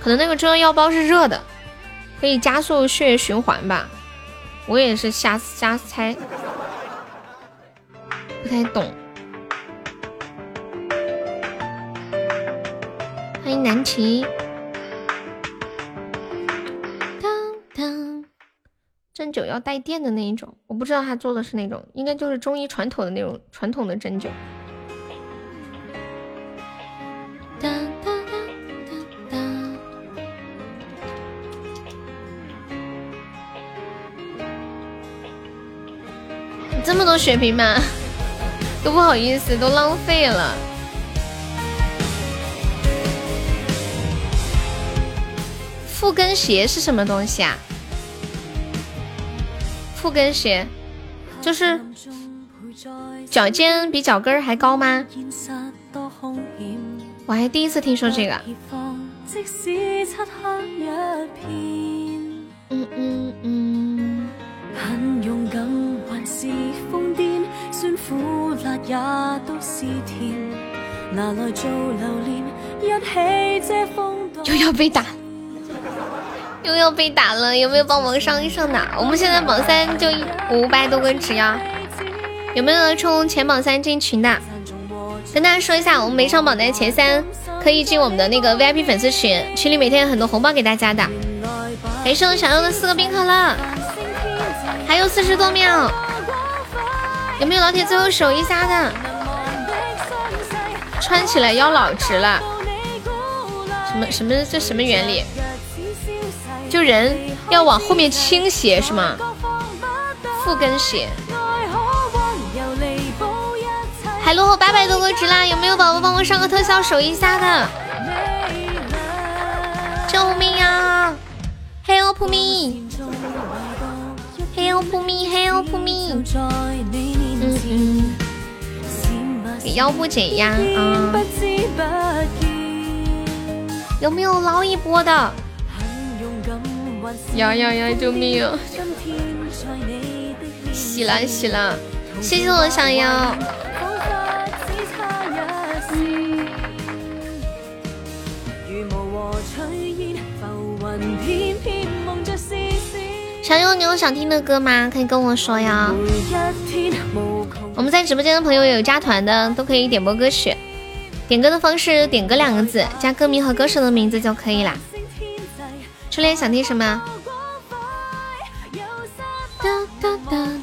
可能那个中药药包是热的，可以加速血液循环吧。我也是瞎瞎猜，不太懂。欢迎南齐。针灸要带电的那一种，我不知道他做的是那种，应该就是中医传统的那种传统的针灸。哒哒哒哒这么多血瓶吗？都不好意思，都浪费了。复跟鞋是什么东西啊？复跟鞋就是脚尖比脚跟还高吗？我还第一次听说这个。嗯嗯嗯。又要被打。又要被打了，有没有帮忙上一上的？我们现在榜三就五百多个值呀，有没有冲前榜三进群的？跟大家说一下，我们没上榜的前三可以进我们的那个 VIP 粉丝群，群里每天有很多红包给大家的。没剩想要的四个冰可乐，还有四十多秒，有没有老铁最后守一下的？穿起来腰老直了。什么什么这什么原理？就人要往后面倾斜是吗？负跟斜。还落后八百多个值啦，有没有宝宝帮我上个特效守一下的？救命啊！Help me！Help me！Help me！嗯嗯，给腰部减压啊！有没有捞一波的？呀呀呀！救命！洗了洗了，谢谢我小妖。小友，你有想听的歌吗？可以跟我说呀。我们在直播间的朋友有加团的，都可以点播歌曲。点歌的方式，点歌两个字，加歌名和歌手的名字就可以啦。初恋想听什么？嗯嗯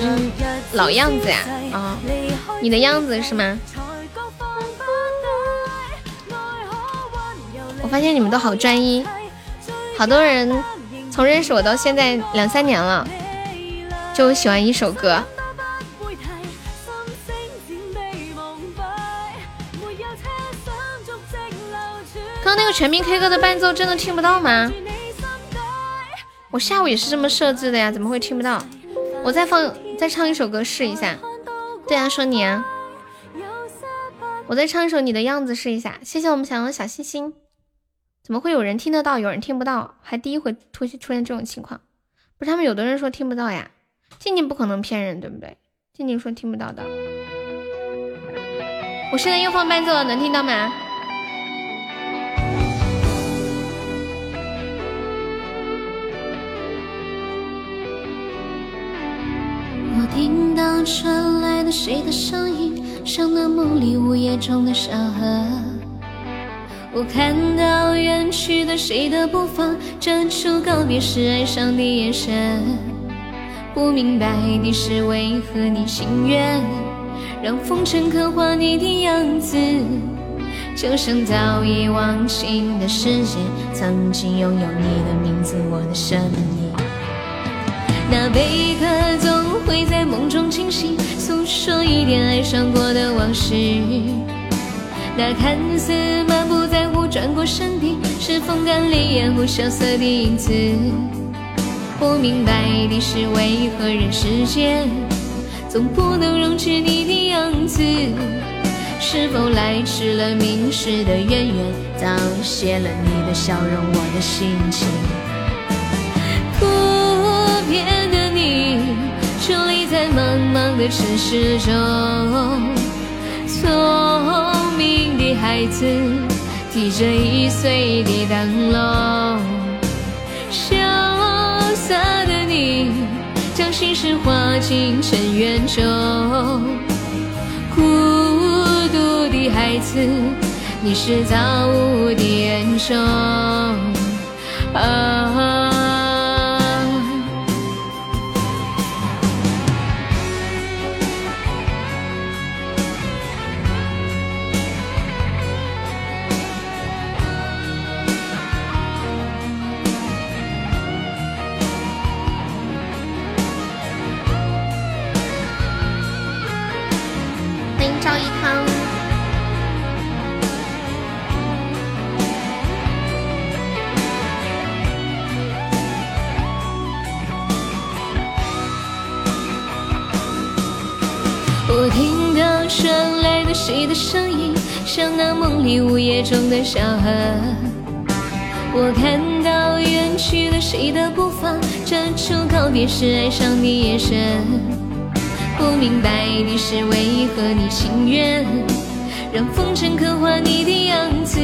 嗯，老样子呀，啊，你的样子是吗？我发现你们都好专一，好多人从认识我到现在两三年了，就喜欢一首歌。刚刚那个全民 K 歌的伴奏真的听不到吗？我下午也是这么设置的呀，怎么会听不到？我再放再唱一首歌试一下。对啊，说你啊，我再唱一首你的样子试一下。谢谢我们小杨的小心心。怎么会有人听得到，有人听不到？还第一回出现出现这种情况，不是他们有的人说听不到呀？静静不可能骗人，对不对？静静说听不到的。我现在又放伴奏了，能听到吗？听到传来的谁的声音，像那梦里午夜中的小河。我看到远去的谁的步伐，这出告别时哀伤的眼神。不明白的是为何你情愿让风尘刻画你的样子，就像早已忘情的世界，曾经拥有你的名字，我的声音。那贝壳总会在梦中惊醒，诉说一点爱上过的往事。那看似满不在乎，转过身的是风干泪眼后萧瑟的影子。不明白的是，为何人世间总不能容止你的样子？是否来迟了，明世的渊源早谢了你的笑容，我的心情。在茫茫的城市中。聪明的孩子提着易碎的灯笼，潇洒的你将心事化进尘缘中。孤独的孩子，你是造物的恩宠。啊谁的声音，像那梦里午夜中的小河。我看到远去的谁的步伐，这出告别时哀伤的眼神。不明白的是，为何你情愿让风尘刻画你的样子，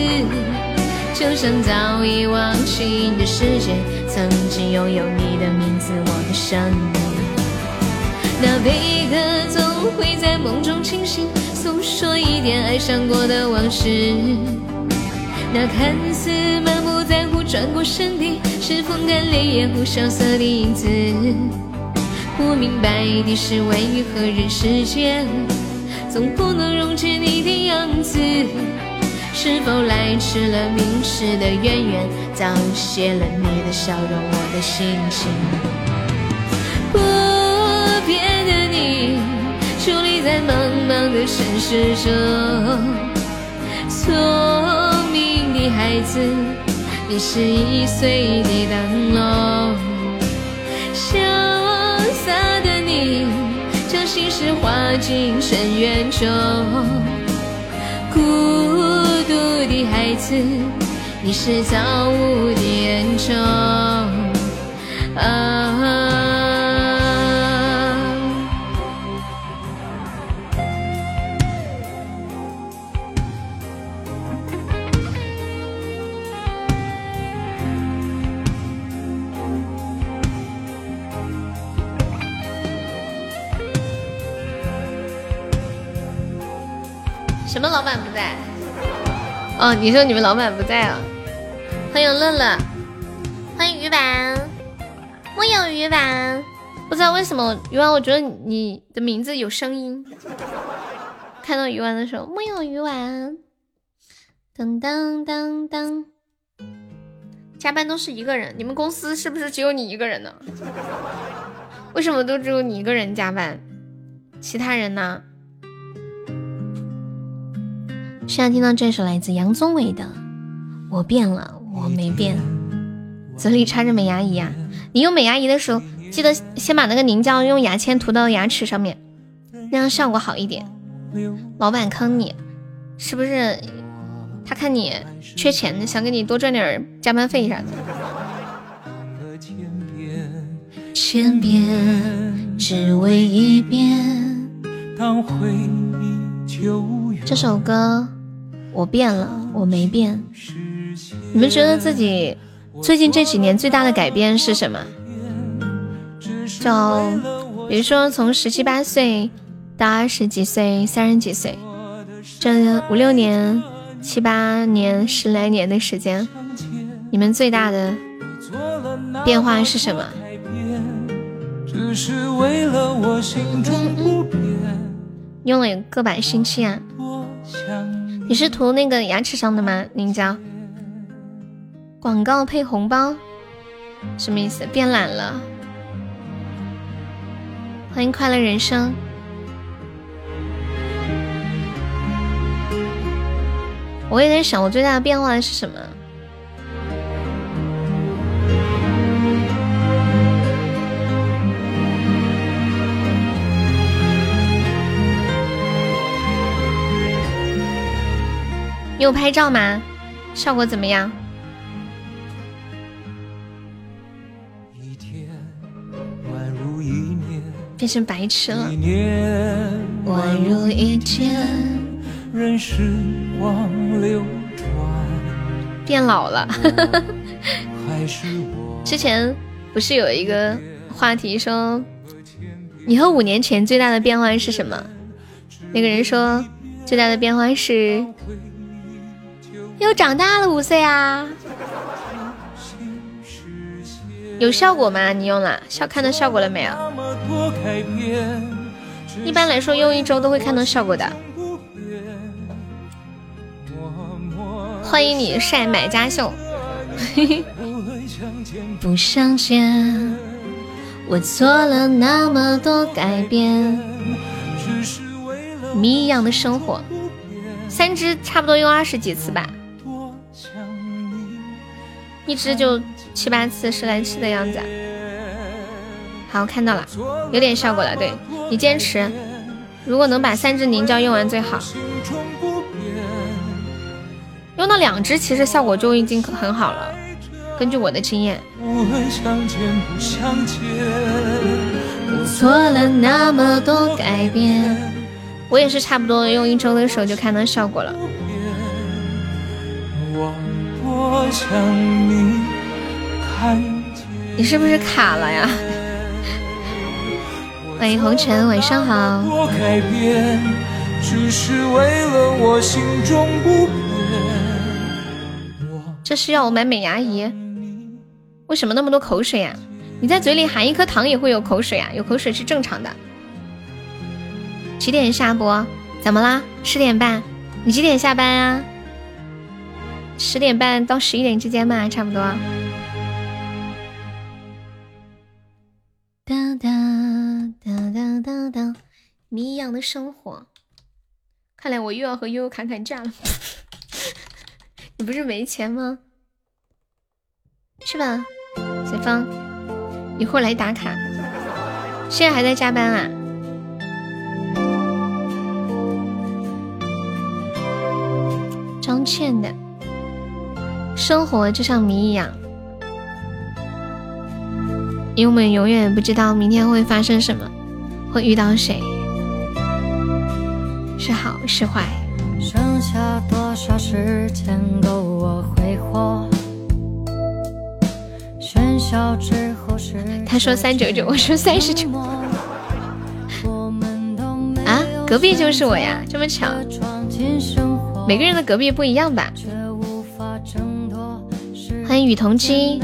就像早已忘情的世界，曾经拥有你的名字，我的生命。那贝壳总会在梦中清醒，诉说一点爱上过的往事。那看似满不在乎，转过身的是风干泪眼后萧瑟的影子。不明白的是，为何人世间总不能容止你的样子。是否来迟了明世的渊源，早谢了你的笑容，我的心情。伫立在茫茫的尘世中，聪明的孩子，你是易碎的灯笼，潇洒的你，将心事化进深渊中。孤。独的孩子，你是造物的恩宠。啊什么老板不在？哦，你说你们老板不在啊？欢迎乐乐，欢迎鱼丸，木有鱼丸，不知道为什么鱼丸，我觉得你的名字有声音。看到鱼丸的时候，木有鱼丸，当当当当，加班都是一个人，你们公司是不是只有你一个人呢？为什么都只有你一个人加班？其他人呢？现在听到这首来自杨宗纬的《我变了，我没变》，嘴里插着美牙仪啊！你用美牙仪的时候，记得先把那个凝胶用牙签涂到牙齿上面，那样效果好一点。老板坑你，是不是？他看你缺钱，想给你多赚点加班费啥的。千遍只为一遍，当回忆就。这首歌我变了，我没变。你们觉得自己最近这几年最大的改变是什么？就比如说从十七八岁到二十几岁、三十几岁，这五六年、七八年、十来年的时间，你们最大的变化是什么？用了有个把星期啊？你是涂那个牙齿上的吗？凝胶？广告配红包，什么意思？变懒了？欢迎快乐人生。我也在想，我最大的变化是什么？你有拍照吗？效果怎么样？变成白痴了。宛如一天，任时光流转。变老了。之前不是有一个话题说，你和五年前最大的变化是什么？那个人说，最大的变化是。又长大了五岁啊！有效果吗？你用了效看到效果了没有？一般来说用一周都会看到效果的。欢迎你晒买家秀。不想见，我做了那么多改变。谜一样的生活，三支差不多用二十几次吧。一支就七八次，十来次的样子。好，看到了，有点效果了。对你坚持，如果能把三支凝胶用完最好。用到两支，其实效果就已经很好了。根据我的经验。做了那么多改变，我也是差不多用一周的时候就看到效果了。你是不是卡了呀？欢迎红尘，晚上好。这是要我买美牙仪？为什么那么多口水呀？你在嘴里含一颗糖也会有口水啊？有口水是正常的。几点下播？怎么啦？十点半？你几点下班啊？十点半到十一点之间吧，差不多。哒哒哒哒哒哒，谜一样的生活。看来我又要和悠悠砍砍价了。你不是没钱吗？是吧，随风？一会儿来打卡。现在还在加班啊？张倩的，生活就像谜一样，因为我们永远不知道明天会发生什么，会遇到谁，是好是坏。剩下多少时间够我挥霍？他说三九九，我说三十九。啊，隔壁就是我呀，这么巧。每个人的隔壁不一样吧？欢迎雨桐机。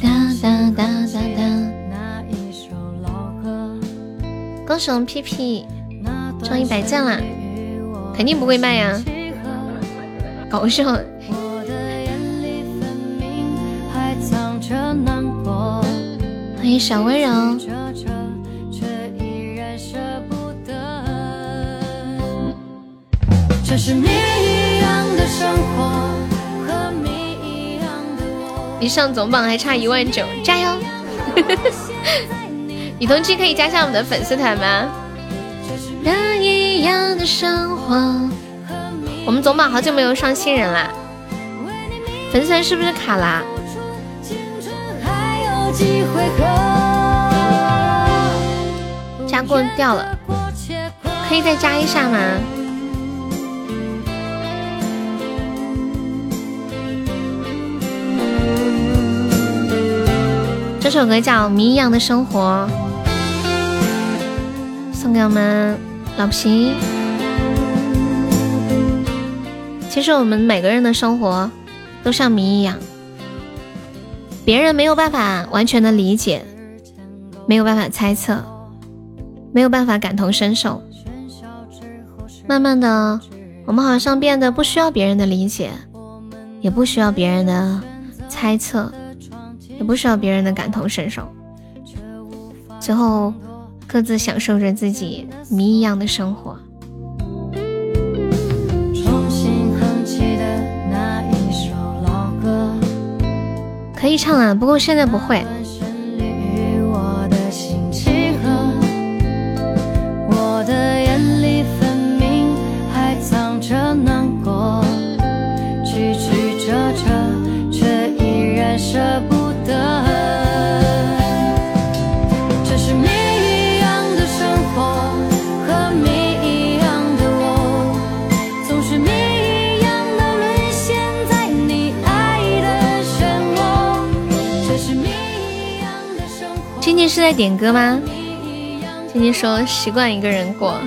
哒哒哒哒哒。恭喜我们屁屁中一百赞啦！肯定不会卖呀，搞笑。欢迎小温柔。离上总榜还差一万九，加油！女同志可以加上我们的粉丝团吗？我们总榜好久没有上新人啦，粉丝团是不是卡啦？加过掉了，可以再加一下吗？这首歌叫《谜一样的生活》，送给我们老皮。其实我们每个人的生活都像谜一样。别人没有办法完全的理解，没有办法猜测，没有办法感同身受。慢慢的，我们好像变得不需要别人的理解，也不需要别人的猜测，也不需要别人的感同身受。最后，各自享受着自己谜一样的生活。可以唱啊，不过现在不会。是在点歌吗？今天说习惯一个人过。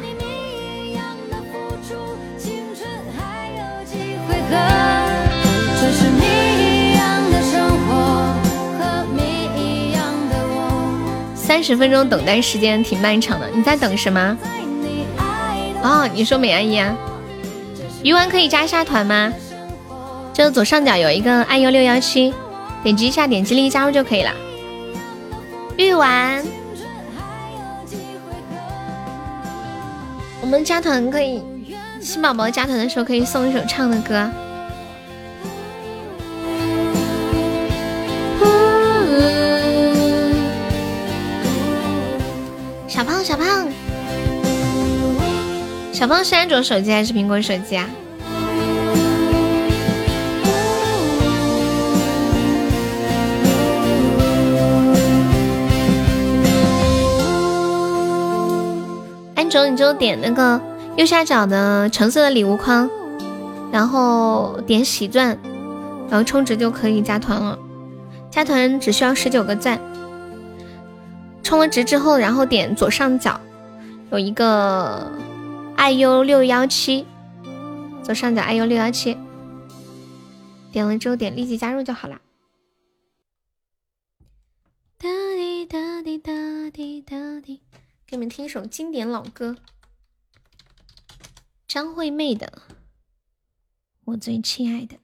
三十分钟等待时间挺漫长的，你在等什么？哦，你说美阿姨啊？鱼丸可以加一下团吗？就左上角有一个爱优六幺七，点击一下，点击立即加入就可以了。玉丸，我们加团可以，新宝宝加团的时候可以送一首唱的歌。小胖，小胖，小胖是安卓手机还是苹果手机啊？你就点那个右下角的橙色的礼物框，然后点喜钻，然后充值就可以加团了。加团只需要十九个赞。充了值之后，然后点左上角有一个爱优六幺七，左上角爱优六幺七，点了之后点立即加入就好啦。哒滴哒滴哒滴哒滴。给你们听一首经典老歌，张惠妹的《我最亲爱的》。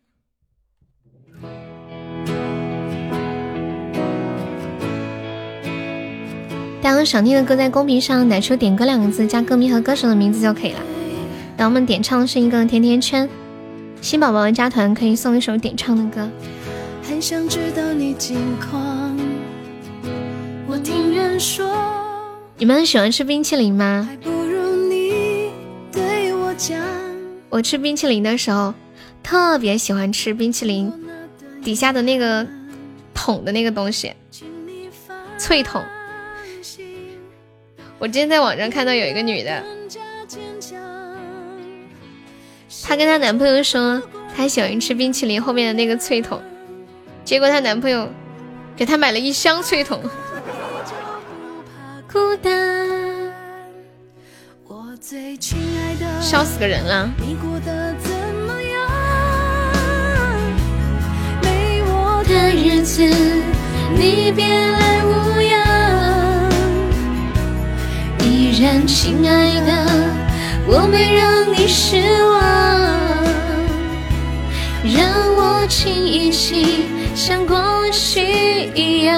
大家想听的歌，在公屏上打出“点歌”两个字，加歌名和歌手的名字就可以了。等我们点唱的是一个甜甜圈，新宝宝加团可以送一首点唱的歌。很想知道你近况，我听人说。你们喜欢吃冰淇淋吗？我吃冰淇淋的时候，特别喜欢吃冰淇淋底下的那个桶的那个东西，脆桶。我今天在网上看到有一个女的，她跟她男朋友说她喜欢吃冰淇淋后面的那个脆桶，结果她男朋友给她买了一箱脆桶。孤单，我最亲爱的笑死个人了。你过得怎么样没我的日子，你别来无恙依然，亲爱的，我没让你失望，让我亲一亲，像过去一样。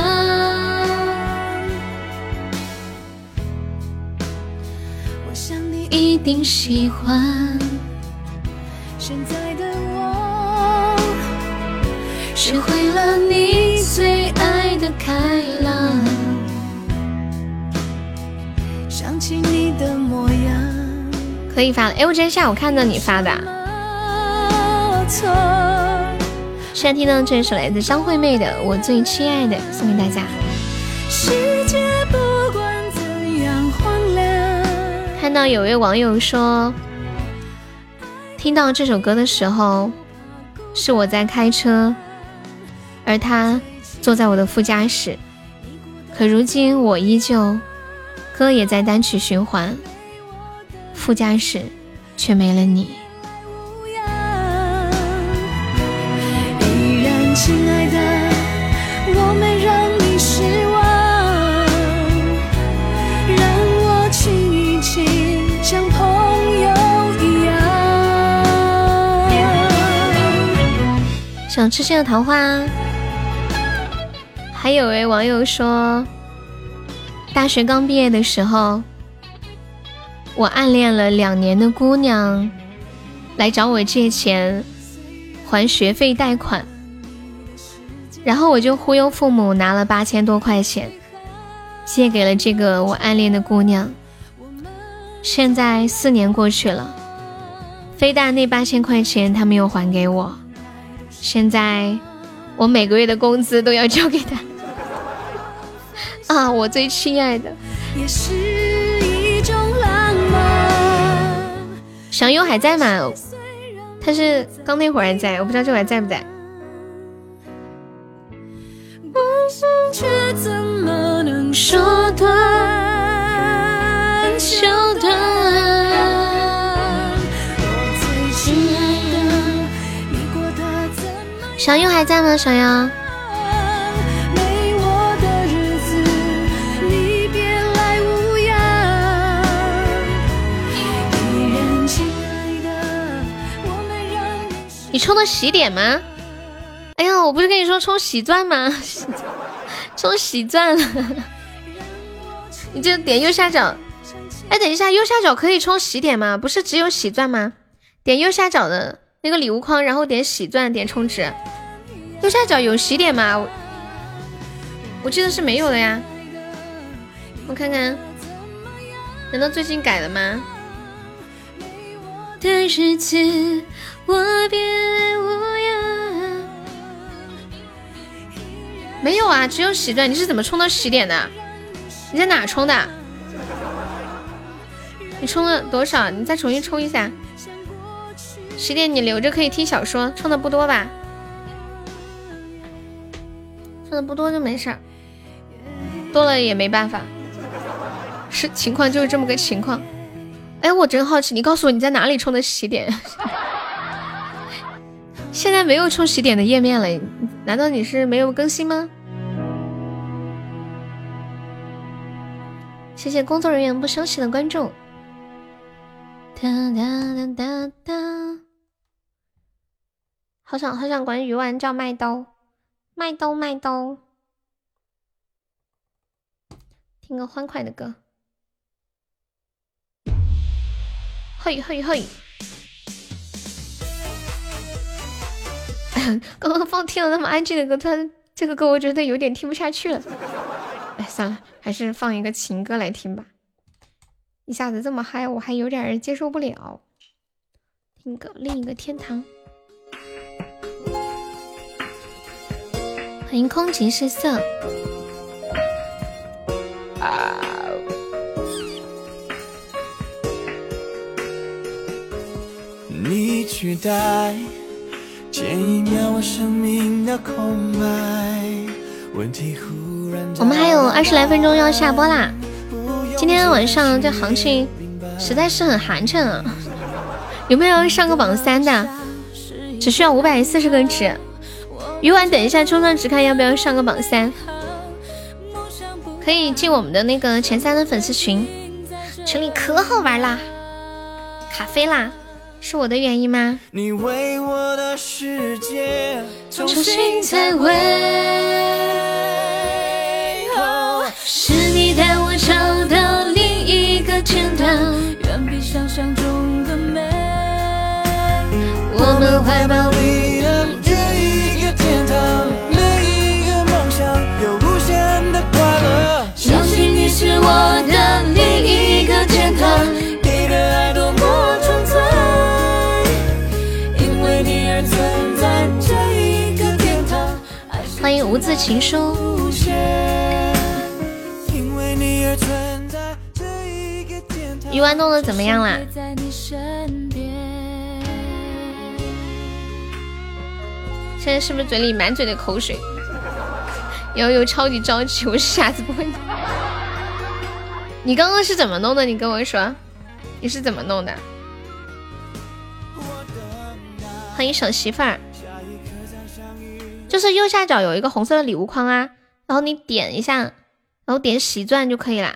一定喜欢，现在的我，学会了你最爱的开朗。想起你的模样可以发了，哎，我今天下午看到你发的。现在听到这首来自张惠妹的《我最亲爱的》，送给大家。看到有位网友说，听到这首歌的时候，是我在开车，而他坐在我的副驾驶，可如今我依旧。歌也在单曲循环，副驾驶却没了你。想吃鲜的桃花。还有位网友说。大学刚毕业的时候，我暗恋了两年的姑娘来找我借钱还学费贷款，然后我就忽悠父母拿了八千多块钱借给了这个我暗恋的姑娘。现在四年过去了，非但那八千块钱他没有还给我，现在我每个月的工资都要交给他。啊，我最亲爱的。小优还在吗？他是刚那会儿还在，我不知道这会儿还在不在。小优还在吗？小优。你充的喜点吗？哎呀，我不是跟你说充喜钻吗？充喜钻了，你就点右下角。哎，等一下，右下角可以充喜点吗？不是只有喜钻吗？点右下角的那个礼物框，然后点喜钻，点充值。右下角有喜点吗？我记得是没有的呀。我看看，难道最近改了吗？的日子。我别无恙。没有啊，只有喜钻。你是怎么充到喜点的？你在哪充的？你充了多少？你再重新充一下。十点你留着可以听小说，充的不多吧？不多就没事儿，多了也没办法。是情况就是这么个情况。哎，我真好奇，你告诉我你在哪里充的喜点？现在没有充喜点的页面了，难道你是没有更新吗？谢谢工作人员不休息的关注。哒哒哒哒哒，好想好想管鱼丸叫麦兜，麦兜麦兜，听个欢快的歌。嘿嘿嘿！刚刚放听了那么安静的歌，他这个歌我觉得有点听不下去了。哎，算了，还是放一个情歌来听吧。一下子这么嗨，我还有点接受不了。听个另一个天堂。欢迎空情失色。啊。你取代前一秒我生命的空白。问题忽然我们还有二十来分钟要下播啦。今天晚上这行情实在是很寒碜啊！有没有上个榜三的？只需要五百四十个值。鱼丸，等一下冲上直看要不要上个榜三？可以进我们的那个前三的粉丝群，群里可好玩啦！卡飞啦！是我的原因吗？你为我的世界重新是你带我找到另一个天堂，远比想象中的美。我们怀抱无字情书。鱼丸弄的怎么样啦？现在是不是嘴里满嘴的口水？有有超级着急，我下次不会。你刚刚是怎么弄的？你跟我说，你是怎么弄的？欢迎小媳妇儿，就是右下角有一个红色的礼物框啊，然后你点一下，然后点喜钻就可以啦。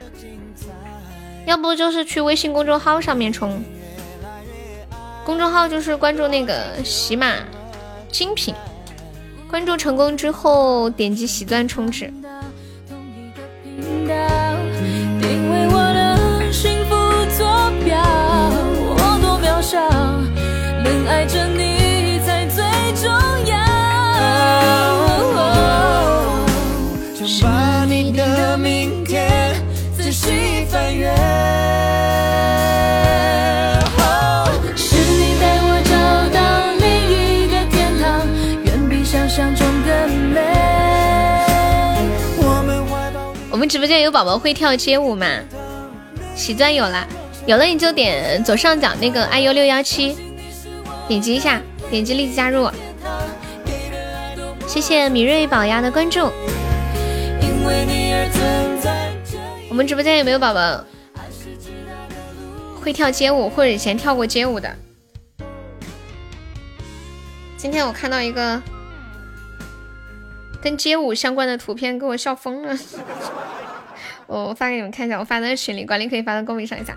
要不就是去微信公众号上面充，公众号就是关注那个喜马精品，关注成功之后点击喜钻充值。爱着你。直播间有宝宝会跳街舞吗？喜钻有了，有了你就点左上角那个 iu 六幺七，点击一下，点击立即加入。谢谢米瑞宝丫的关注。我们直播间有没有宝宝会跳街舞或者以前跳过街舞的？今天我看到一个。跟街舞相关的图片，给我笑疯了。我发给你们看一下，我发在群里，管理可以发到公屏上一下。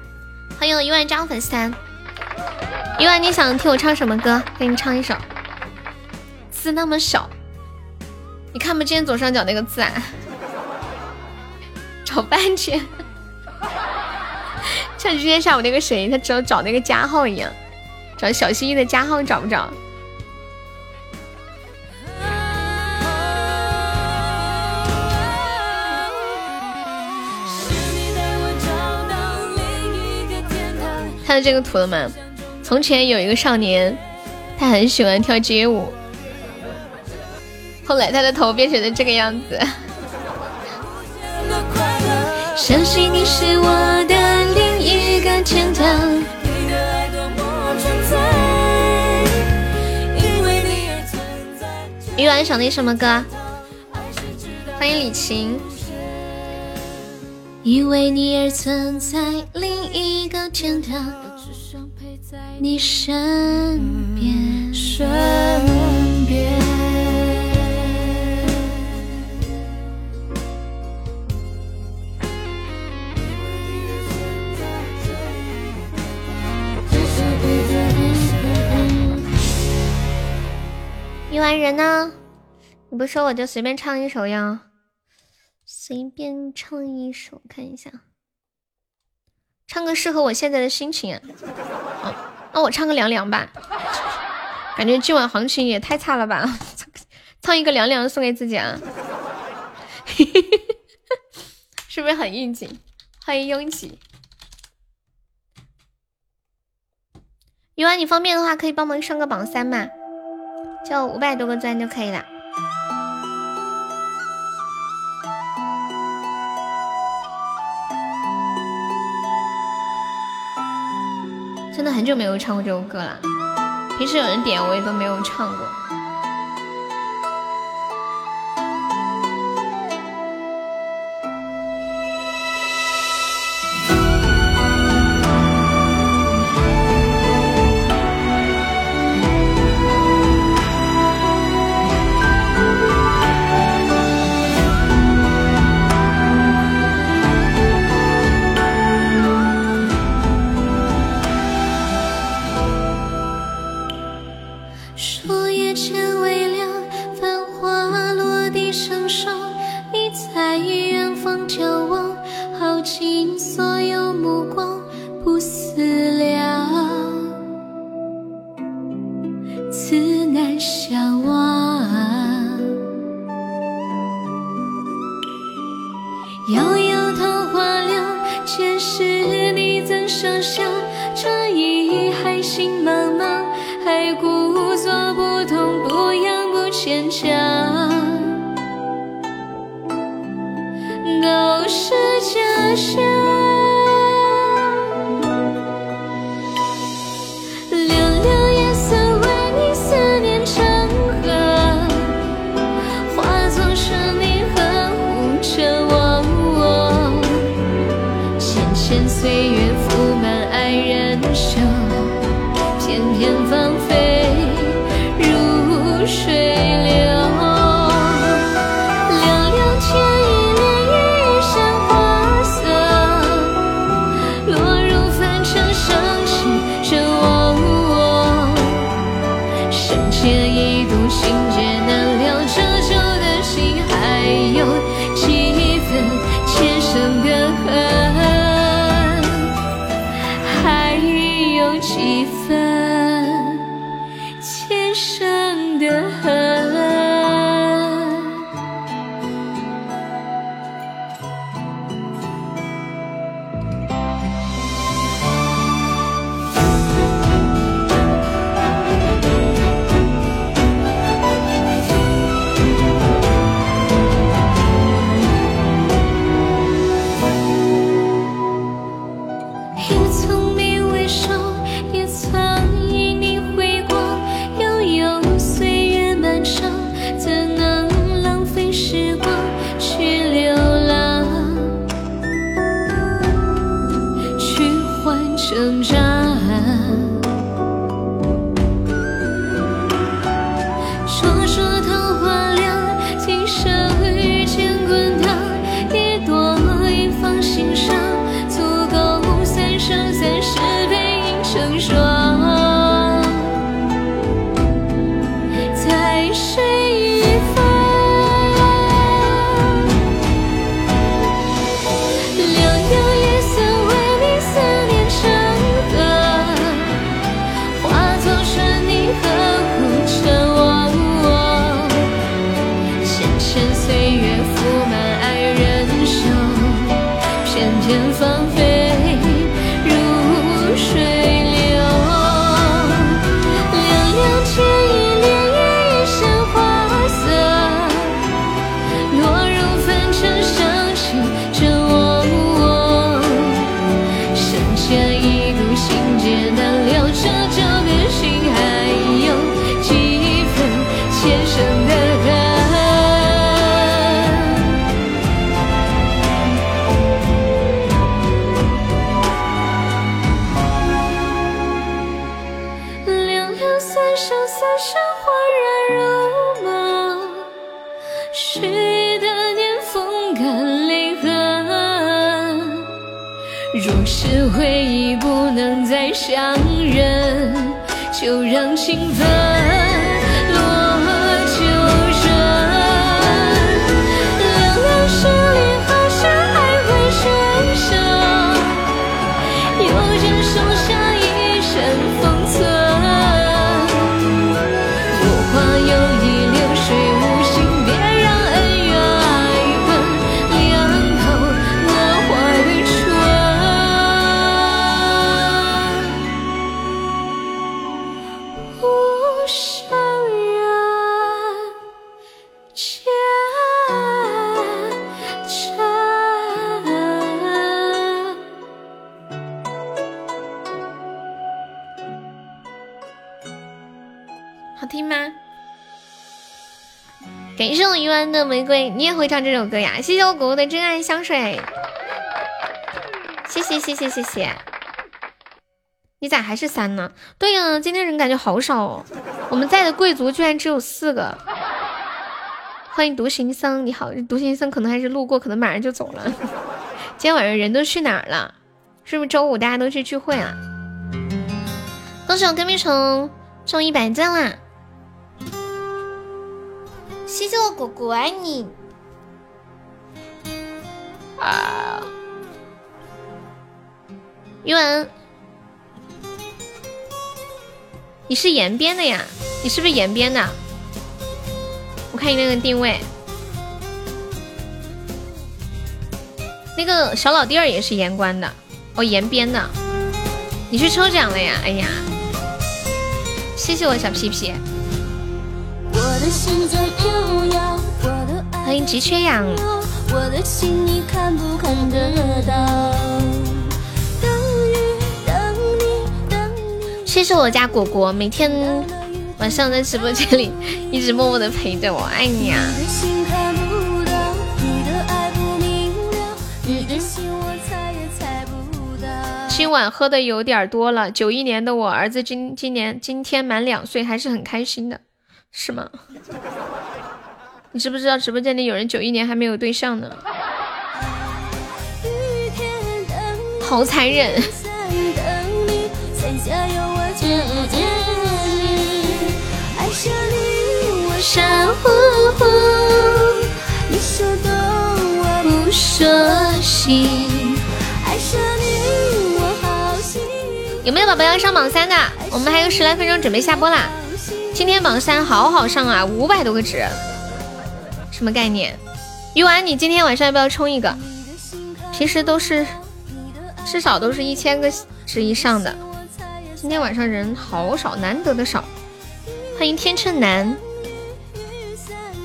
欢迎一万张粉丝团，一万，你想听我唱什么歌？给你唱一首。字那么小，你看不见左上角那个字啊？找半天，像今天下午那个谁，他找找那个加号一样，找小心翼翼的加号找不着。看到这个图了吗？从前有一个少年，他很喜欢跳街舞，后来他的头变成了这个样子。相信你是我的另一个天堂。鱼丸想听什么歌？欢迎李晴。因为你而存在另一个天堂，只想陪在你身边。身边。一完人。呢？你不说我就随便唱一首呀。随便唱一首，看一下，唱个适合我现在的心情。哦，那我唱个凉凉吧，感觉今晚行情也太差了吧，唱一个凉凉送给自己啊，是不是很应景？欢迎拥挤。鱼丸，你方便的话可以帮忙上个榜三嘛，就五百多个钻就可以了。就没有唱过这首歌了，平时有人点我也都没有唱过。玫瑰，你也会唱这首歌呀？谢谢我果果的真爱香水，谢谢谢谢谢谢。你咋还是三呢？对呀，今天人感觉好少哦。我们在的贵族居然只有四个。欢迎独行僧，你好，独行僧可能还是路过，可能马上就走了。今天晚上人都去哪儿了？是不是周五大家都去聚会了？恭喜我跟屁虫中一百赞啦！谢谢我果果爱你啊！余文，你是延边的呀？你是不是延边的？我看你那个定位，那个小老弟儿也是延关的哦，延边的。你去抽奖了呀？哎呀，谢谢我小皮皮。欢迎急缺氧。谢谢我家果果，每天晚上在直播间里一直默默的陪着我，爱你啊！今晚喝的有点多了。九一年的我儿子今今年今天满两岁，还是很开心的，是吗？你知不知道直播间里有人九一年还没有对象呢？好残忍！有没有宝宝要上榜三的？我们还有十来分钟准备下播啦。今天榜三好好上啊，五百多个值，什么概念？鱼丸，你今天晚上要不要冲一个？平时都是至少都是一千个值以上的，今天晚上人好少，难得的少。欢迎天秤男。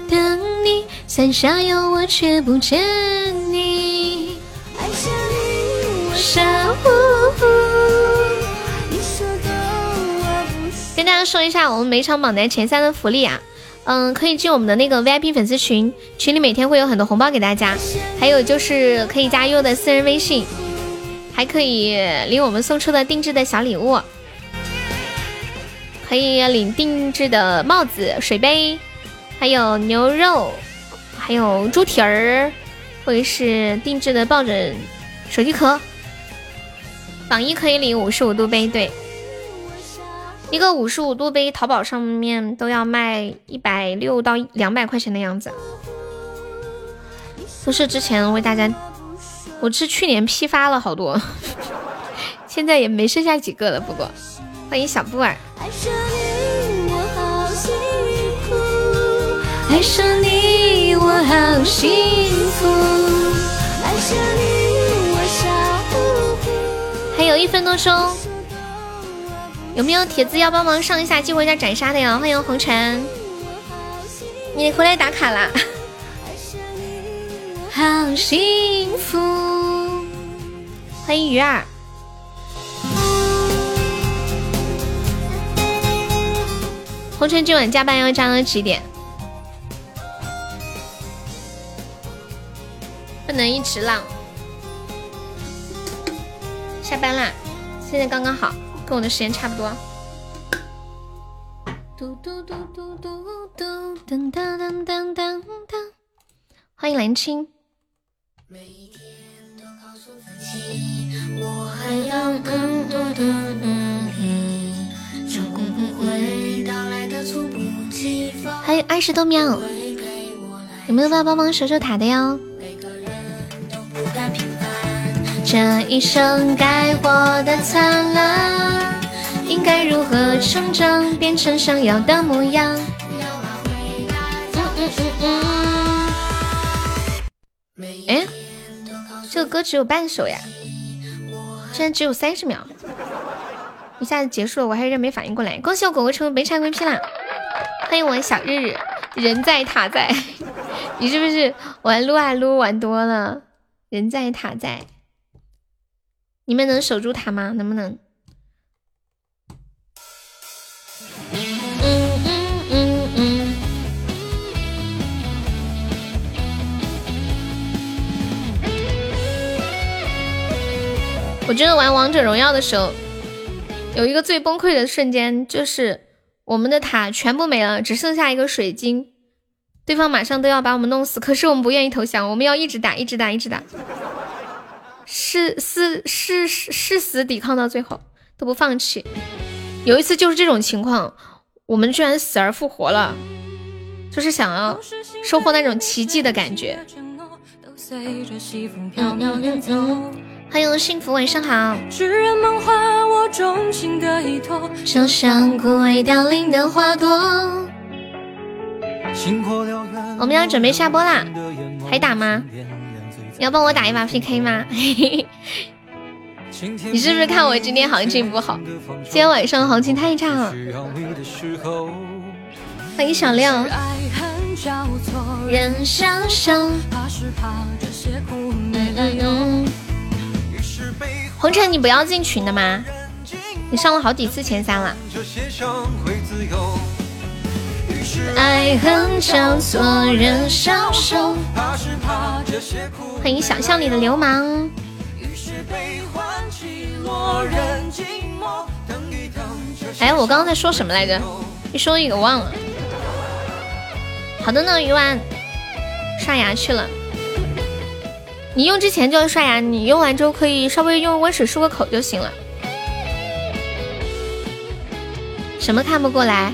等你，伞下有我却不见你。跟大说一下我们每场榜单前三的福利啊，嗯，可以进我们的那个 VIP 粉丝群，群里每天会有很多红包给大家，还有就是可以加优的私人微信，还可以领我们送出的定制的小礼物，可以领定制的帽子、水杯，还有牛肉，还有猪蹄儿，或者是定制的抱枕、手机壳。榜一可以领五十五度杯，对。一个五十五度杯，淘宝上面都要卖一百六到两百块钱的样子，都是之前为大家，我是去年批发了好多，现在也没剩下几个了。不过，欢迎小布儿。爱上你我好幸福，爱上你我傻乎乎。还有一分多钟。有没有铁子要帮忙上一下激活一下斩杀的呀？欢迎红尘，你回来打卡啦！好幸福，欢迎鱼儿。红尘今晚加班要加到几点？不能一直浪。下班啦，现在刚刚好。跟我的时间差不多。嘟嘟嘟嘟嘟嘟，噔噔噔噔噔噔。欢迎蓝青。还有二十多秒，有没有要帮忙守守塔的哟？这一生该活的灿烂，应该如何成长，变成想要的模样？哎，这个歌只有半首呀，竟然只有三十秒，一下子结束了，我还有点没反应过来。恭喜我狗狗成为本场 VP 啦！欢迎我小日日，人在塔在，你是不是玩撸啊撸玩多了？人在塔在。你们能守住塔吗？能不能？嗯嗯嗯嗯我觉得玩王者荣耀的时候有一个最崩溃的瞬间就是我们的塔全部没了只剩下一个水晶对方马上都要把我们弄死可是我们不愿意投降我们要一直打一直打一直打。誓誓誓誓死抵抗到最后都不放弃。有一次就是这种情况，我们居然死而复活了，就是想要收获那种奇迹的感觉。欢迎幸福，晚上好。就像枯萎凋零的花朵。我们要准备下播啦，还打吗？要帮我打一把 PK 吗？你是不是看我今天行情不好？今天晚上行情太差了。欢迎小亮。红尘，你不要进群的吗？你上了好几次前三了。欢迎想象里的流氓。哎，我刚刚在说什么来着？一说一个忘了。好的呢，鱼丸，刷牙去了。你用之前就要刷牙，你用完之后可以稍微用温水漱个口就行了。什么看不过来？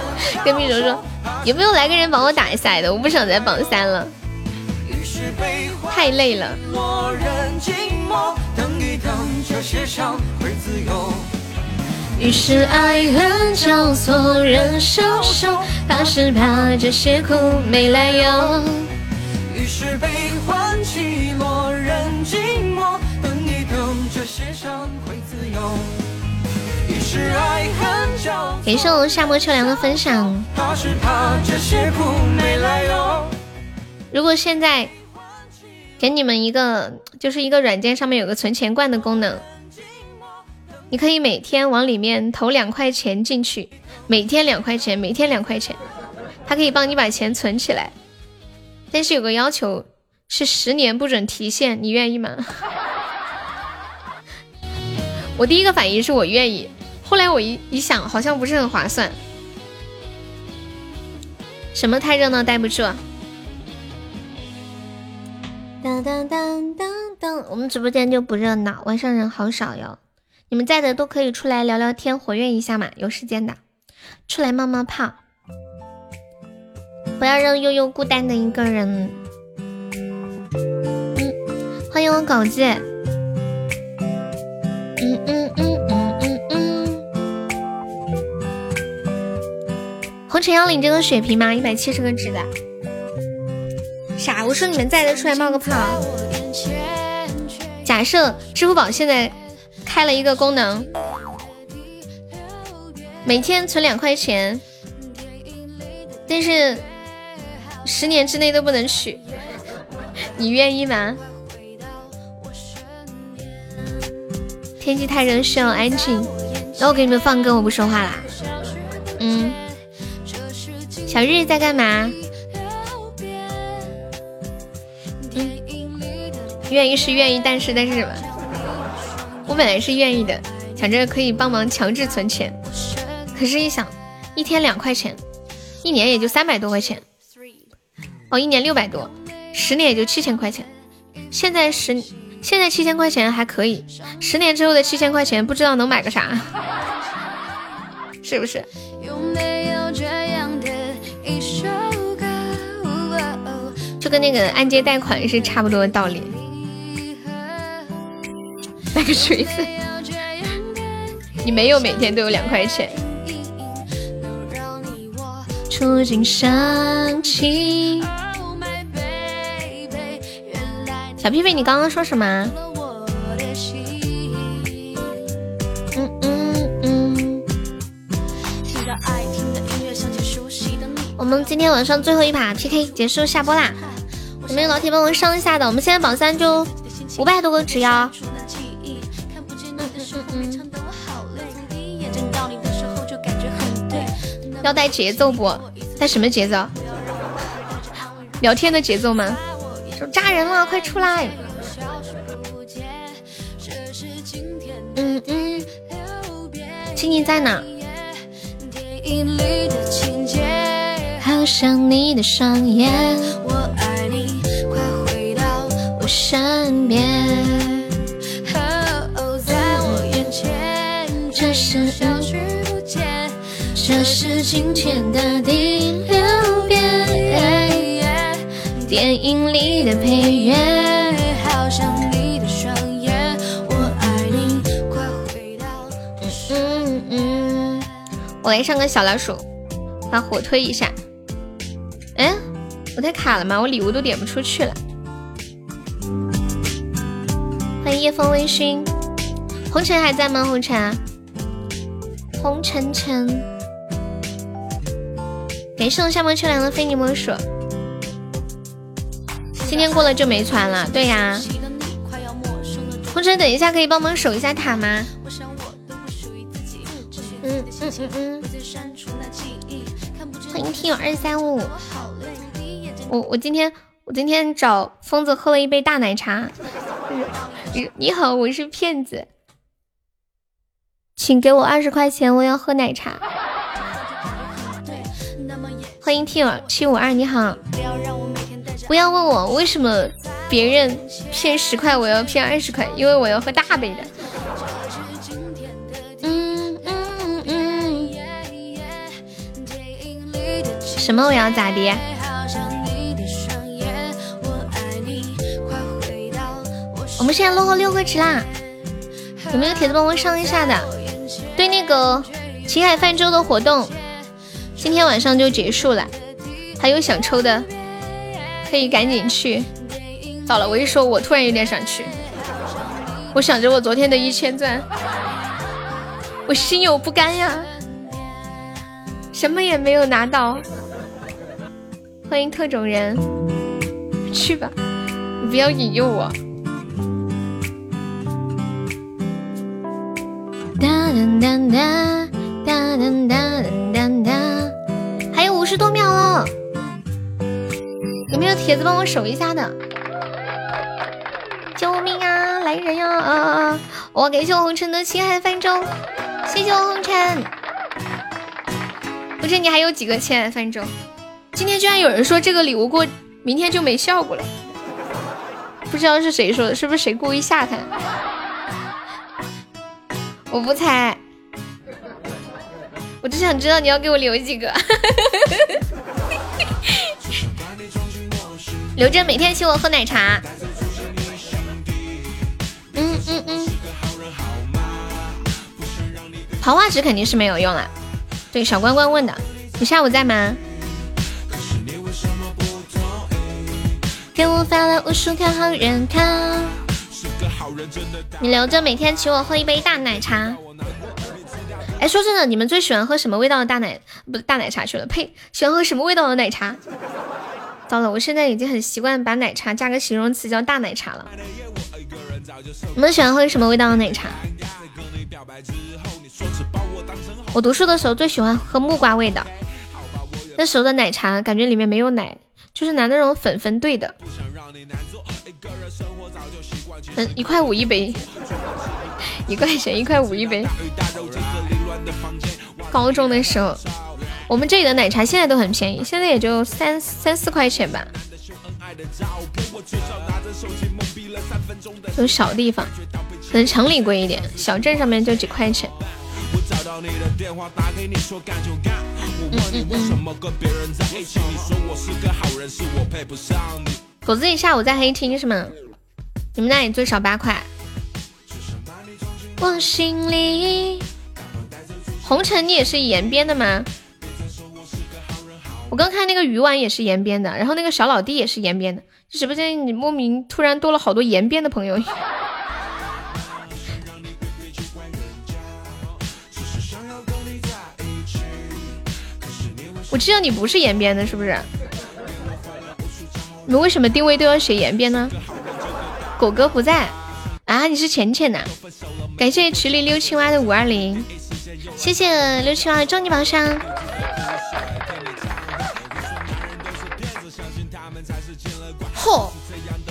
跟蜜柔说，有没有来个人帮我打一下的？我不想再榜三了，太累了。于是爱恨交错，人消瘦，怕是怕这些苦没来由。于是悲欢起落，人寂寞，等一等，这些伤感谢我夏末秋凉的分享。如果现在给你们一个，就是一个软件上面有个存钱罐的功能，你可以每天往里面投两块钱进去，每天两块钱，每天两块钱，它可以帮你把钱存起来。但是有个要求，是十年不准提现，你愿意吗？我第一个反应是我愿意，后来我一一想，好像不是很划算。什么太热闹待不住？当当当当当，我们直播间就不热闹，晚上人好少哟。你们在的都可以出来聊聊天，活跃一下嘛，有时间的，出来冒冒泡。不要让悠悠孤单的一个人。嗯，欢迎我狗姐。嗯嗯嗯嗯嗯嗯。红尘要领这个血瓶吗？一百七十个值的。啥？我说你们在的出来冒个泡。假设支付宝现在开了一个功能，每天存两块钱，但是。十年之内都不能取，你愿意吗？天气太热，需要安静。那我给你们放歌，我不说话啦。嗯，小日在干嘛？嗯，愿意是愿意，但是但是什么？我本来是愿意的，想着可以帮忙强制存钱，可是，一想，一天两块钱，一年也就三百多块钱。哦，一年六百多，十年也就七千块钱。现在十，现在七千块钱还可以，十年之后的七千块钱不知道能买个啥，是不是？跟那个按揭贷款是差不多的道理。买个锤子，你没有每天都有两块钱。触景伤情。小屁屁，你刚刚说什么？嗯嗯嗯。我们今天晚上最后一把 PK 结束下播啦！有没有老铁帮我上一下的？我们现在榜三就五百多个值呀！要带节奏不？带什么节奏？聊天的节奏吗？说炸人了，快出来！嗯嗯，青青在哪？好想你的双眼，我爱你，快回到我身边。在我眼前，这是消失不见，这是今天的第六遍。电影里的配乐，好像你的双眼，我爱你，快回到。嗯嗯，我来上个小老鼠，把火推一下。哎，我太卡了吗？我礼物都点不出去了。夜风微醺，红尘还在吗？红尘，红尘尘，感谢我夏末秋凉的非你莫属。今天过了就没传了，对呀。红尘，等一下可以帮忙守一下塔吗？嗯嗯嗯嗯。欢迎听友二三五。我我今天我今天找疯子喝了一杯大奶茶。你好，我是骗子，请给我二十块钱，我要喝奶茶。欢迎听友七五二，你好。不要问我为什么别人骗十块，我要骗二十块，因为我要喝大杯的。嗯嗯嗯。什么？我要咋的？们现在落后六个值啦，有没有铁子帮我上一下的？对，那个青海泛舟的活动，今天晚上就结束了，还有想抽的。可以赶紧去，到了！我一说，我突然有点想去。我想着我昨天的一千钻，我心有不甘呀，什么也没有拿到。欢迎特种人，去吧，你不要引诱我。哒哒哒哒哒哒哒哒哒，还有五十多秒了。有没有铁子帮我守一下的？救命啊！来人呀！啊啊啊！我感谢我红尘的青海泛舟，谢谢我红尘。不是你还有几个青海泛舟？今天居然有人说这个礼物过明天就没效果了，不知道是谁说的，是不是谁故意吓他？我不猜，我只想知道你要给我留几个。留着每天请我喝奶茶。嗯嗯嗯。桃花纸肯定是没有用了。对，小关关问的，你下午在吗？给我发了无数条好人卡。你留着每天请我喝一杯大奶茶。哎，说真的，你们最喜欢喝什么味道的大奶？不是大奶茶去了，呸！喜欢喝什么味道的奶茶？糟了，我现在已经很习惯把奶茶加个形容词叫大奶茶了。你们喜欢喝什么味道的奶茶？我读书的时候最喜欢喝木瓜味的。那时候的奶茶感觉里面没有奶，就是拿那种粉粉兑的。嗯，一块五一杯，一块钱一块五一杯。高中的时候。我们这里的奶茶现在都很便宜，现在也就三三四块钱吧。就小地方，可能城里贵一点，小镇上面就几块钱。狗子，你下午在黑厅是吗？你们那里最少八块。我心里，红尘，你也是延边的吗？我刚看那个鱼丸也是延边的，然后那个小老弟也是延边的，直播间你莫名突然多了好多延边的朋友。我知道你不是延边的，是不是？你们为什么定位都要写延边呢？果哥不在啊？你是浅浅呐？感谢池里溜青蛙的五二零，谢谢六青蛙的终极宝箱。嚯！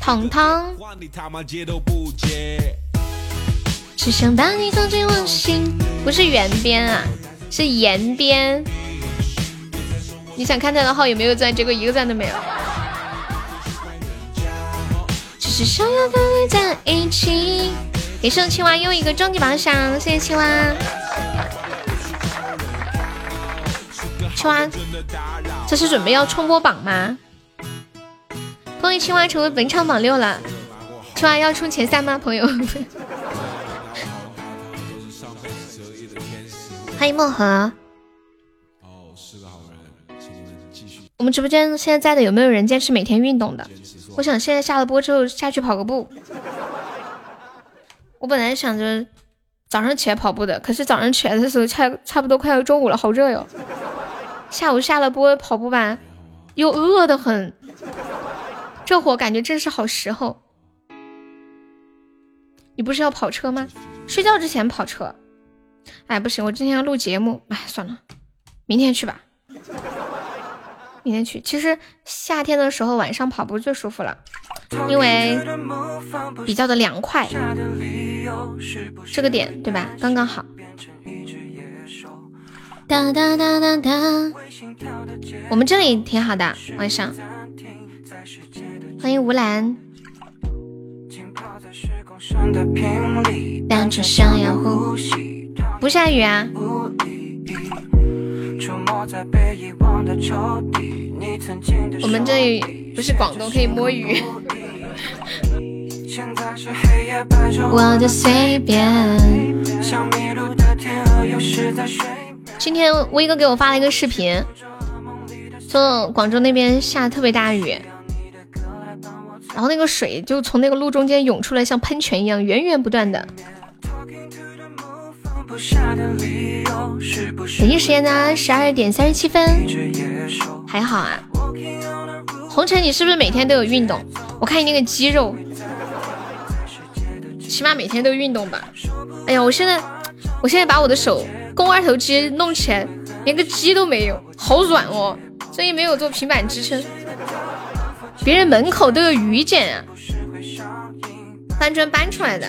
汤汤。只想把你装进我心，不是圆边啊，是延边。你想看他的号有没有赞？结果一个赞都没有。只是想要跟你在一起。给谢青蛙又一个终极宝箱，谢谢青蛙。青蛙，这是准备要冲波榜吗？恭喜青蛙成为本场榜六了。青蛙要冲前三吗，朋友？欢迎漠河。我们直播间现在在的有没有人坚持每天运动的？我想现在下了播之后下去跑个步。我本来想着早上起来跑步的，可是早上起来的时候差差不多快要中午了，好热哟。下午下了播跑步吧，又饿得很。这会感觉正是好时候。你不是要跑车吗？睡觉之前跑车。哎，不行，我今天要录节目。哎，算了，明天去吧。明天去。其实夏天的时候晚上跑步最舒服了，因为比较的凉快。这个点对吧？刚刚好。哒哒哒哒哒。我们这里挺好的，晚上。欢迎吴兰。单纯想要呼吸。不下雨啊！我们这里不是广东，可以摸鱼。我的随便。今天威哥给我发了一个视频，说广州那边下特别大雨，然后那个水就从那个路中间涌出来，像喷泉一样，源源不断的。北京时间呢，十二点三十七分，还好啊。红尘，你是不是每天都有运动？我看你那个肌肉，起码每天都运动吧。哎呀，我现在，我现在把我的手肱二头肌弄起来，连个肌都没有，好软哦。所以没有做平板支撑。别人门口都有鱼捡啊，搬砖搬出来的。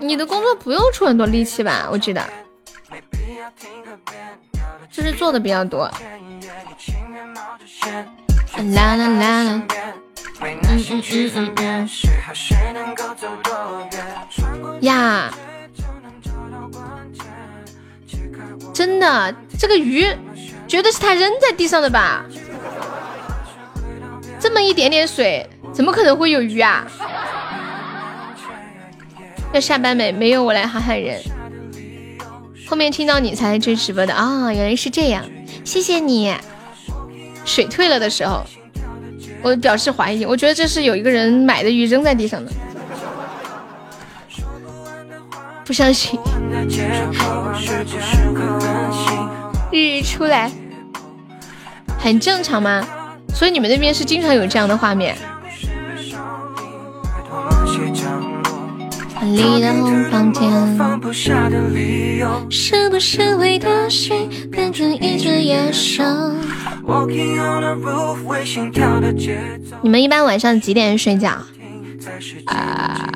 你的工作不用出很多力气吧？我记得，就是做的比较多。啦啦啦啦，嗯嗯嗯嗯嗯。呀，真的，这个鱼绝对是他扔在地上的吧？这么一点点水，怎么可能会有鱼啊？要下班没？没有，我来喊喊人。后面听到你才追直播的啊，原来是这样，谢谢你。水退了的时候，我表示怀疑，我觉得这是有一个人买的鱼扔在地上的。不相信。日日出来，很正常吗？所以你们那边是经常有这样的画面。里的红房间，是不是为的谁变成一只野兽？你们一般晚上几点睡觉？啊，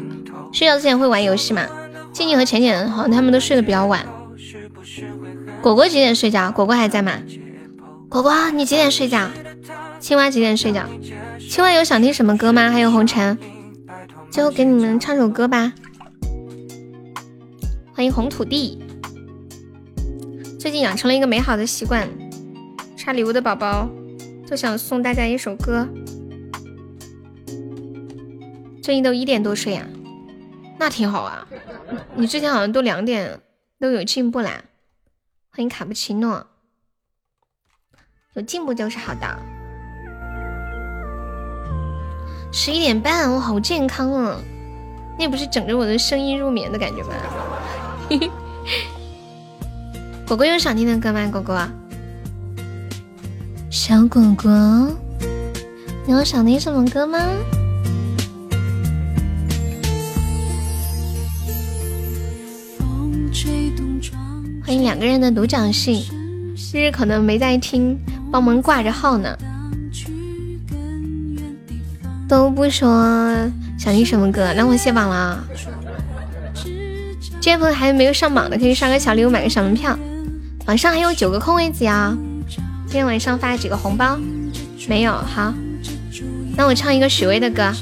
睡觉之前会玩游戏吗？静静和浅浅好像他们都睡得比较晚。果果几点睡觉？果果还在吗？果果，你几点睡觉？青蛙几点睡觉？青蛙有想听什么歌吗？还有红尘，最后给你们唱首歌吧。欢迎红土地。最近养成了一个美好的习惯，刷礼物的宝宝都想送大家一首歌。最近都一点多睡呀，那挺好啊。你之前好像都两点，都有进步啦。欢迎卡布奇诺，有进步就是好的。十一点半，我好健康啊！那不是整着我的声音入眠的感觉吗？果果有想听的歌吗？果果，小果果，你有想听什么歌吗？欢迎两个人的独角戏，日日可能没在听，帮忙挂着号呢。都不说想听什么歌，那我卸榜了。这朋友还没有上榜的，可以刷个小礼物，买个小门票。榜上还有九个空位子呀。今天晚上发几个红包？没有，好。那我唱一个许巍的歌，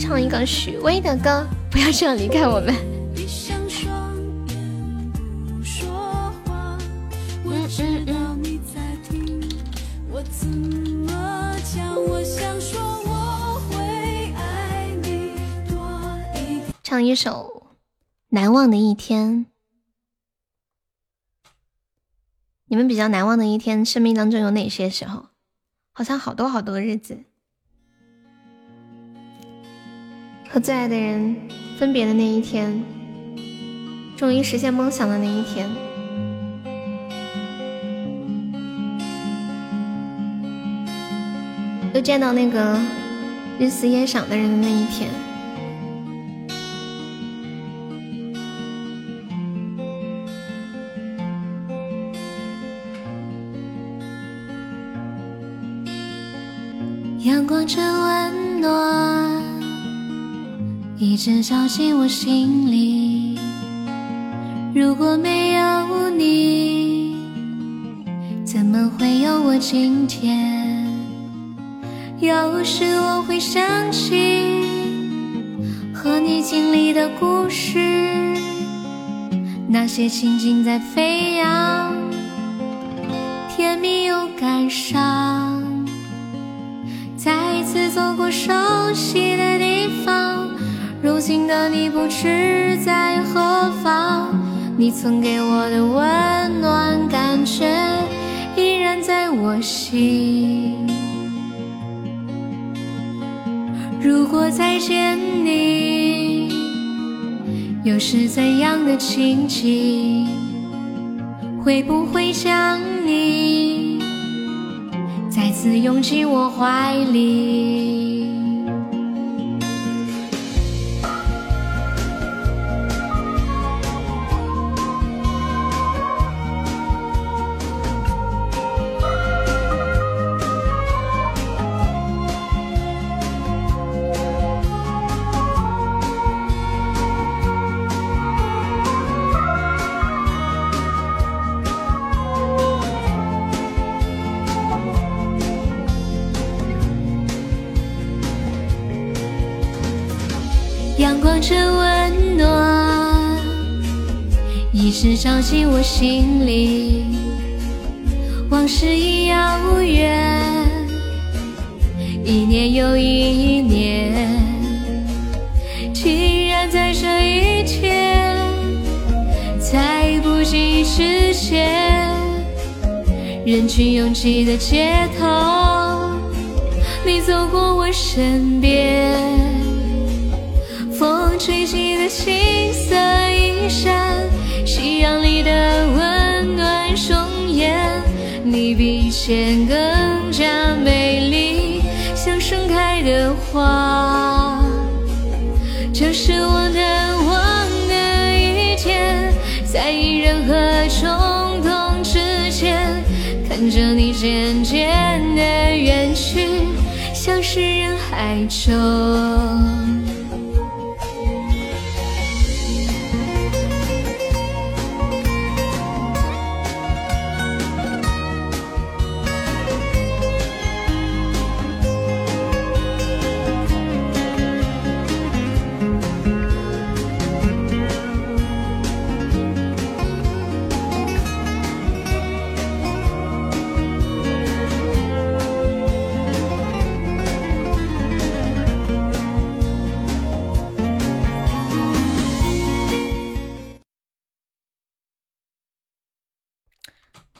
唱一个许巍的歌，不要这样离开我们。唱一首《难忘的一天》。你们比较难忘的一天，生命当中有哪些时候？好像好多好多日子，和最爱的人分别的那一天，终于实现梦想的那一天，又见到那个日思夜想的人的那一天。阳光真温暖，一直照进我心里。如果没有你，怎么会有我今天？有时我会想起和你经历的故事，那些情景在飞扬，甜蜜又感伤。再一次走过熟悉的地方，如今的你不知在何方。你曾给我的温暖感觉依然在我心。如果再见你，又是怎样的情景？会不会想你？再次拥进我怀里。直照进我心里。往事已遥远，一年又一年，竟然在这一天，在不经意之间，人群拥挤的街头，你走过我身边。风吹起的青色衣衫，阳里的温暖容颜，你比以前更加美丽，像盛开的花。这是我难忘的一天，在意任何冲动之间，看着你渐渐的远去，消失人海中。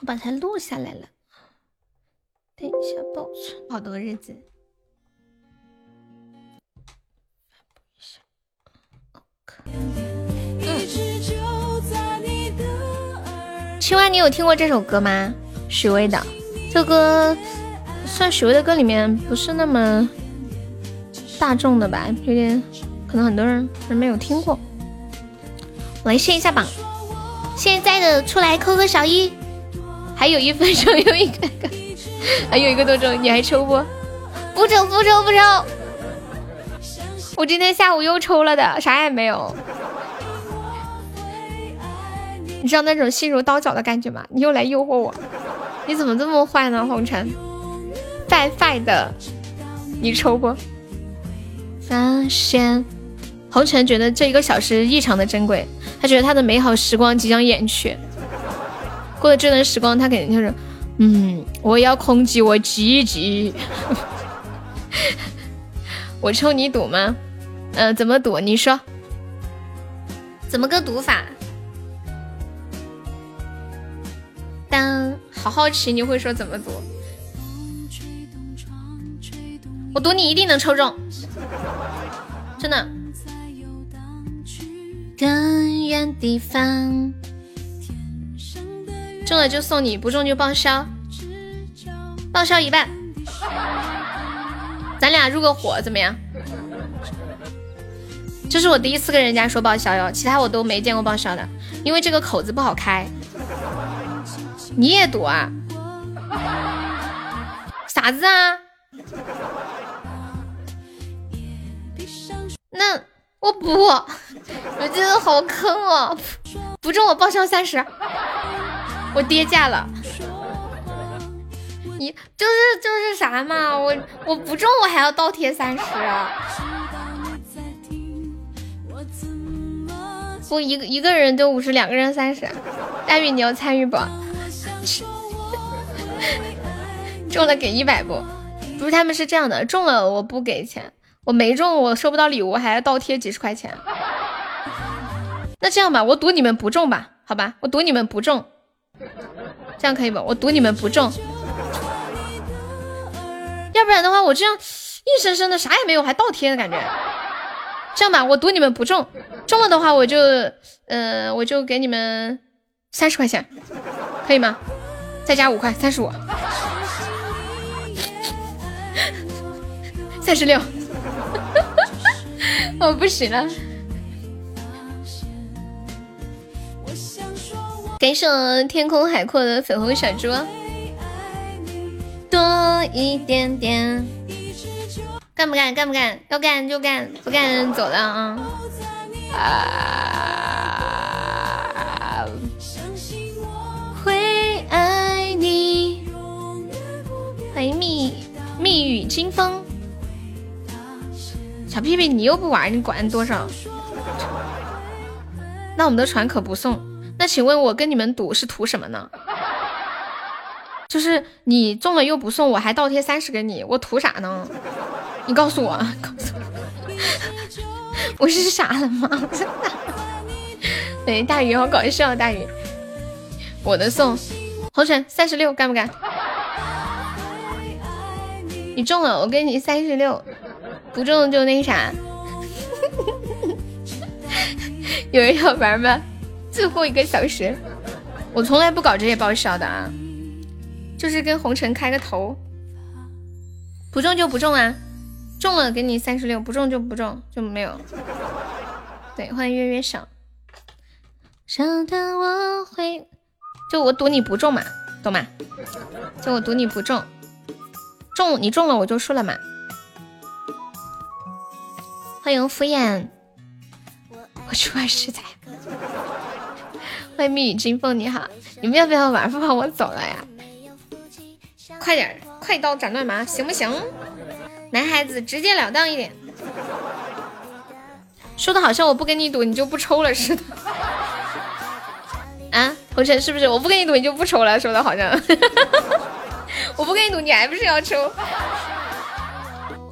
把它录下来了。等一下保存，好多日子。青蛙，你有听过这首歌吗？许巍的这歌算许巍的歌里面不是那么大众的吧？有点可能很多人没有听过。我来试一下榜，现在的出来扣个小一，还有一分钟又一个，还有一个多钟，你还抽不？不抽不抽不抽！我今天下午又抽了的，啥也没有。你知道那种心如刀绞的感觉吗？你又来诱惑我，你怎么这么坏呢？红尘，坏坏的，你抽不？发现红尘觉得这一个小时异常的珍贵，他觉得他的美好时光即将远去。过了这段时光，他肯定就是，嗯，我要控制我积极。我抽你赌吗？嗯，怎么赌？你说，怎么个赌法？当好好奇，你会说怎么赌？我赌你一定能抽中，真的。更远地方，中了就送你，不中就报销，报销一半。咱俩入个伙怎么样？这是我第一次跟人家说报销哟，其他我都没见过报销的，因为这个口子不好开。你也赌啊？傻子啊？那我不，我觉得好坑哦！不中我报销三十，我跌价了。你就是就是啥嘛？我我不中我还要倒贴三十。不一个一个人就五十，两个人三十。大宇你要参与不？中了给一百不？不是，他们是这样的，中了我不给钱，我没中我收不到礼物，还要倒贴几十块钱。那这样吧，我赌你们不中吧？好吧，我赌你们不中，这样可以不？我赌你们不中，要不然的话，我这样硬生生的啥也没有，还倒贴的感觉。这样吧，我赌你们不中，中了的话，我就呃，我就给你们三十块钱。可以吗？再加五块，三十五，三十六，我不行了。感谢我天空海阔的粉红小猪，多一点点，干不干？干不干？要干就干，不干走了啊！啊！会爱你，欢迎蜜蜜语清风，小屁屁，你又不玩，你管多少？那我们的船可不送。那请问我跟你们赌是图什么呢？就是你中了又不送，我还倒贴三十给你，我图啥呢？你告诉我，告诉我，我是傻了吗？对，大鱼好搞笑，大鱼，我的送。红尘三十六，干不干？你中了，我给你三十六；不中就那啥。有人要玩吗？最后一个小时，我从来不搞这些报销的啊，就是跟红尘开个头。不中就不中啊，中了给你三十六，不中就不中，就没有。对，欢迎月月少。晓得我会。就我赌你不中嘛，懂吗？就我赌你不中，中你中了我就输了嘛。欢迎敷衍，我去玩食材。欢迎蜜语金凤，你好，你们要不要玩？不玩我走了呀。快点，快刀斩乱麻，行不行？男孩子直截了当一点，说的好像我不跟你赌你就不抽了似的。啊，红尘是不是？我不跟你赌，你就不抽了，说的好像。我不跟你赌，你还不是要抽？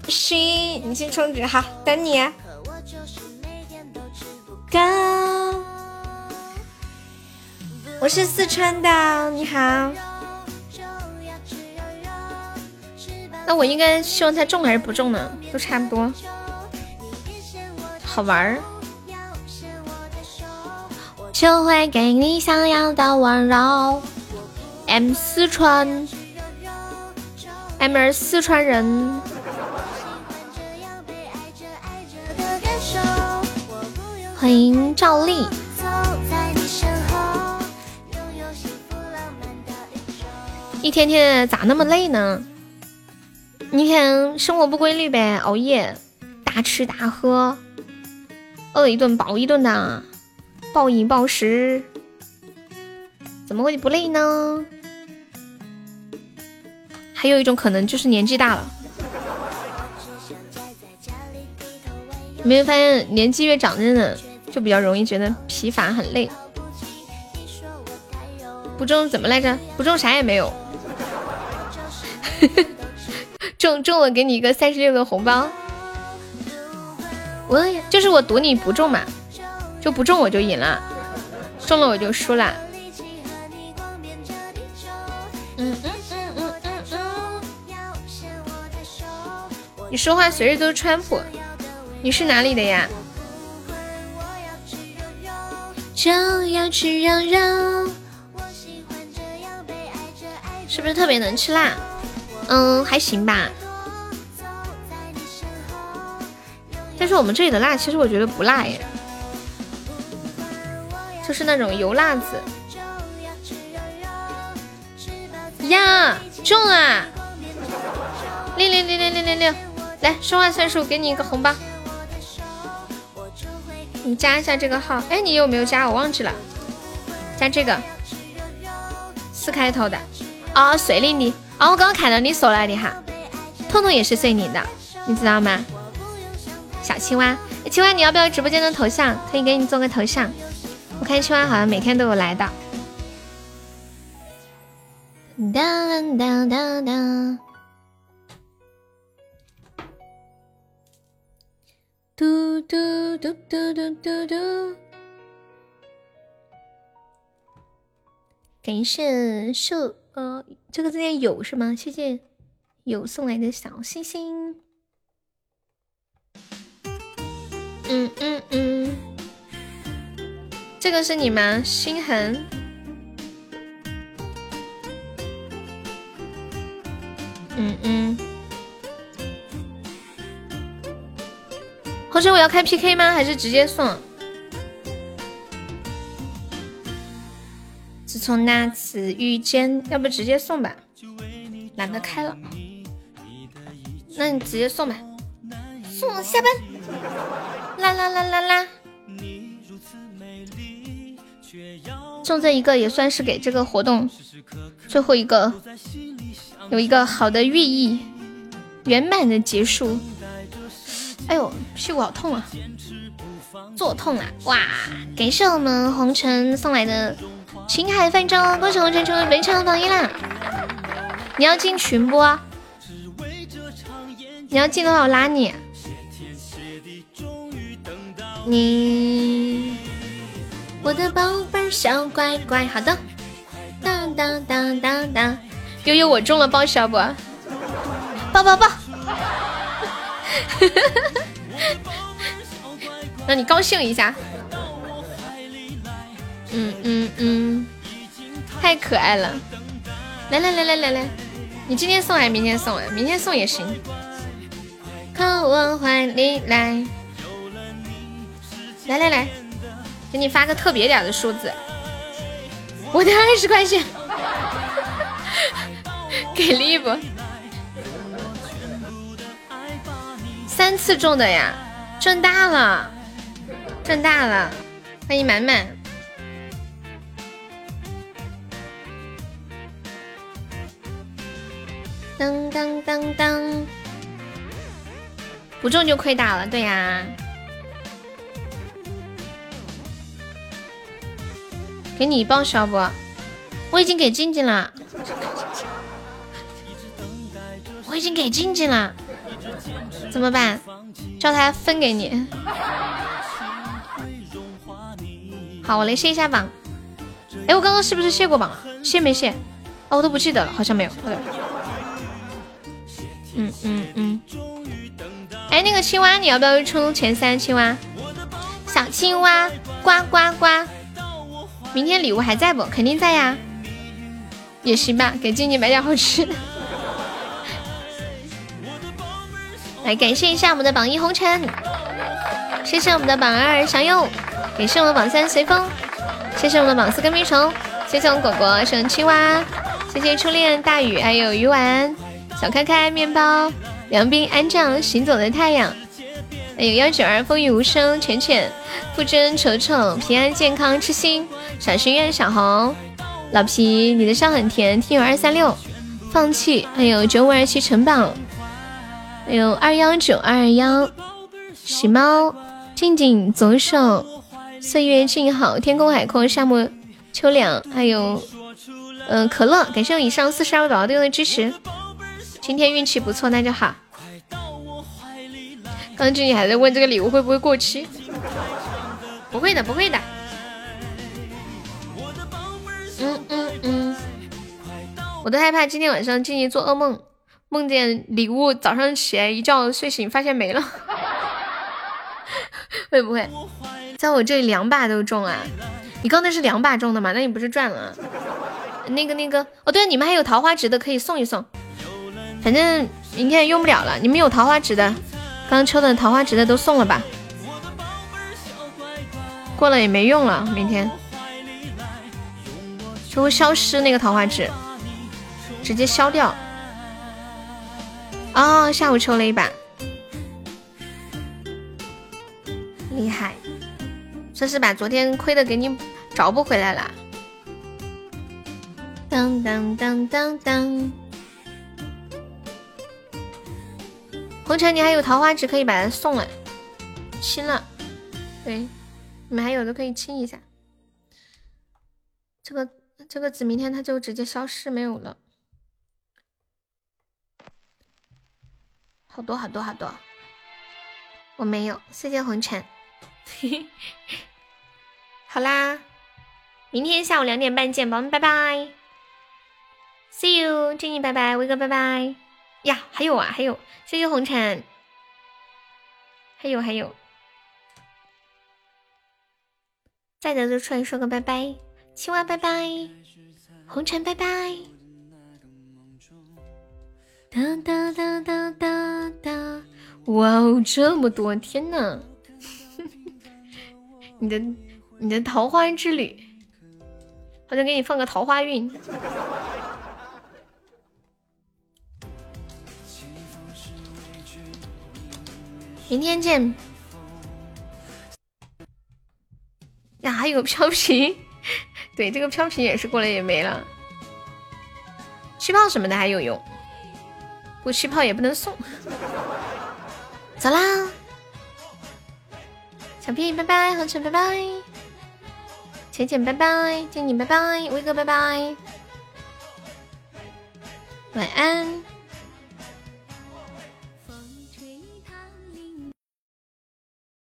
行，你先充值哈，等你。我是四川的，你好。那我应该希望他中还是不中呢？都差不多，好玩儿。就会给你想要的温柔。M 四川，M 儿四川人。欢迎赵丽。一天天咋那么累呢？一天生活不规律呗，熬夜，大吃大喝，饿一顿饱一顿的，暴饮暴食，怎么会不累呢？还有一种可能就是年纪大了，有没有发现年纪越长真的就比较容易觉得疲乏很累？不中怎么来着？不中啥也没有。中中了，给你一个三十六的红包。我就是我赌你不中嘛，就不中我就赢了，中了我就输了。嗯嗯嗯嗯嗯嗯。你说话随时都是川普，你是哪里的呀？就要去让让。是不是特别能吃辣？嗯，还行吧。但是我们这里的辣，其实我觉得不辣耶，就是那种油辣子。呀，中啊！六六六六六六六，来，说话算数，给你一个红包。你加一下这个号，哎，你有没有加？我忘记了。加这个，四开头的。哦，碎领的哦，我刚刚看到你说了的哈，彤彤也是碎你的，你知道吗？小青蛙，青蛙你要不要直播间的头像？可以给你做个头像。我看青蛙好像每天都有来的。当当当当，嘟嘟嘟嘟嘟嘟嘟。感谢秀。呃，这个字念有是吗？谢谢有送来的小星星。嗯嗯嗯，这个是你吗？心痕。嗯嗯。红尘，我要开 PK 吗？还是直接送？从那次遇见，要不直接送吧，懒得开了。那你直接送吧，送下班。啦啦啦啦啦。送这一个也算是给这个活动最后一个有一个好的寓意，圆满的结束。哎呦，屁股好痛啊，坐痛啊！哇，感谢我们红尘送来的。青海泛舟，恭喜红尘成为本场榜一啦！你要进群不？你要进的话，我拉你。你，我的宝贝小乖乖，好的。当当当当当，悠悠我中了，报销不？报报报！让 你高兴一下。嗯嗯嗯，太可爱了！来来来来来来，你今天送还是明天送啊？明天送也行。靠我怀里来，来来来，给你发个特别点的数字，我的二十块钱，给力不？三次中的呀，赚大了，赚大了！欢迎满满。当当当当，不中就亏大了，对呀。给你报销不？我已经给静静了，我已经给静静了，怎么办？叫他分给你。好，我来卸一下榜。哎，我刚刚是不是卸过榜？了？卸没卸？哦，我都不记得了，好像没有。嗯嗯嗯。哎，那个青蛙，你要不要冲前三？青蛙，小青蛙，呱呱呱。明天礼物还在不？肯定在呀。也行吧，给静静买点好吃的。来，感谢一下我们的榜一红尘，谢谢我们的榜二小右，感谢我们榜三随风，谢谢我们的榜四跟屁虫，谢谢我们果果生青蛙，谢谢初恋大雨，还有鱼丸，小开开面包，凉冰安葬，行走的太阳，还有幺九二风雨无声，浅浅，傅真丑丑，平安健康痴心，小心愿小红，老皮你的笑很甜，听友二三六，放弃，还有九五二七城堡。还有二幺九二幺，喜猫静静左手，岁月静好，天空海阔，沙漠秋凉。还有，嗯，可乐，感谢我以上四十二位宝宝对我的支持。今天运气不错，那就好。刚静静还在问这个礼物会不会过期，不会的，不会的。嗯嗯嗯，我都害怕今天晚上静静做噩梦。梦见礼物，早上起来一觉睡醒发现没了，会不会在我这里两把都中啊？你刚才是两把中的吗？那你不是赚了？那个那个哦，对，你们还有桃花值的可以送一送，反正明天也用不了了。你们有桃花值的，刚抽的桃花值的都送了吧？过了也没用了，明天就会消失那个桃花值，直接消掉。哦，下午抽了一把，厉害！这是把昨天亏的给你找不回来了。当当当当当！红尘，你还有桃花纸可以把它送了，亲了。对，你们还有的可以清一下。这个这个纸明天它就直接消失没有了。好多好多好多，我没有，谢谢红尘。好啦，明天下午两点半见，宝宝们拜拜，See you，静静拜拜，威哥拜拜。呀，还有啊，还有，谢谢红尘，还有还有，在的就出来说个拜拜，青蛙拜拜，红尘拜拜。哒哒哒哒哒哒！哇哦，这么多！天呐，你的你的桃花之旅，好想给你放个桃花运。明天见。呀，还有飘屏，对，这个飘屏也是过来也没了。气泡什么的还有用。不气泡也不能送，走啦！小屁拜拜，红尘拜拜，浅浅拜拜，静静拜拜，威哥拜拜，晚安。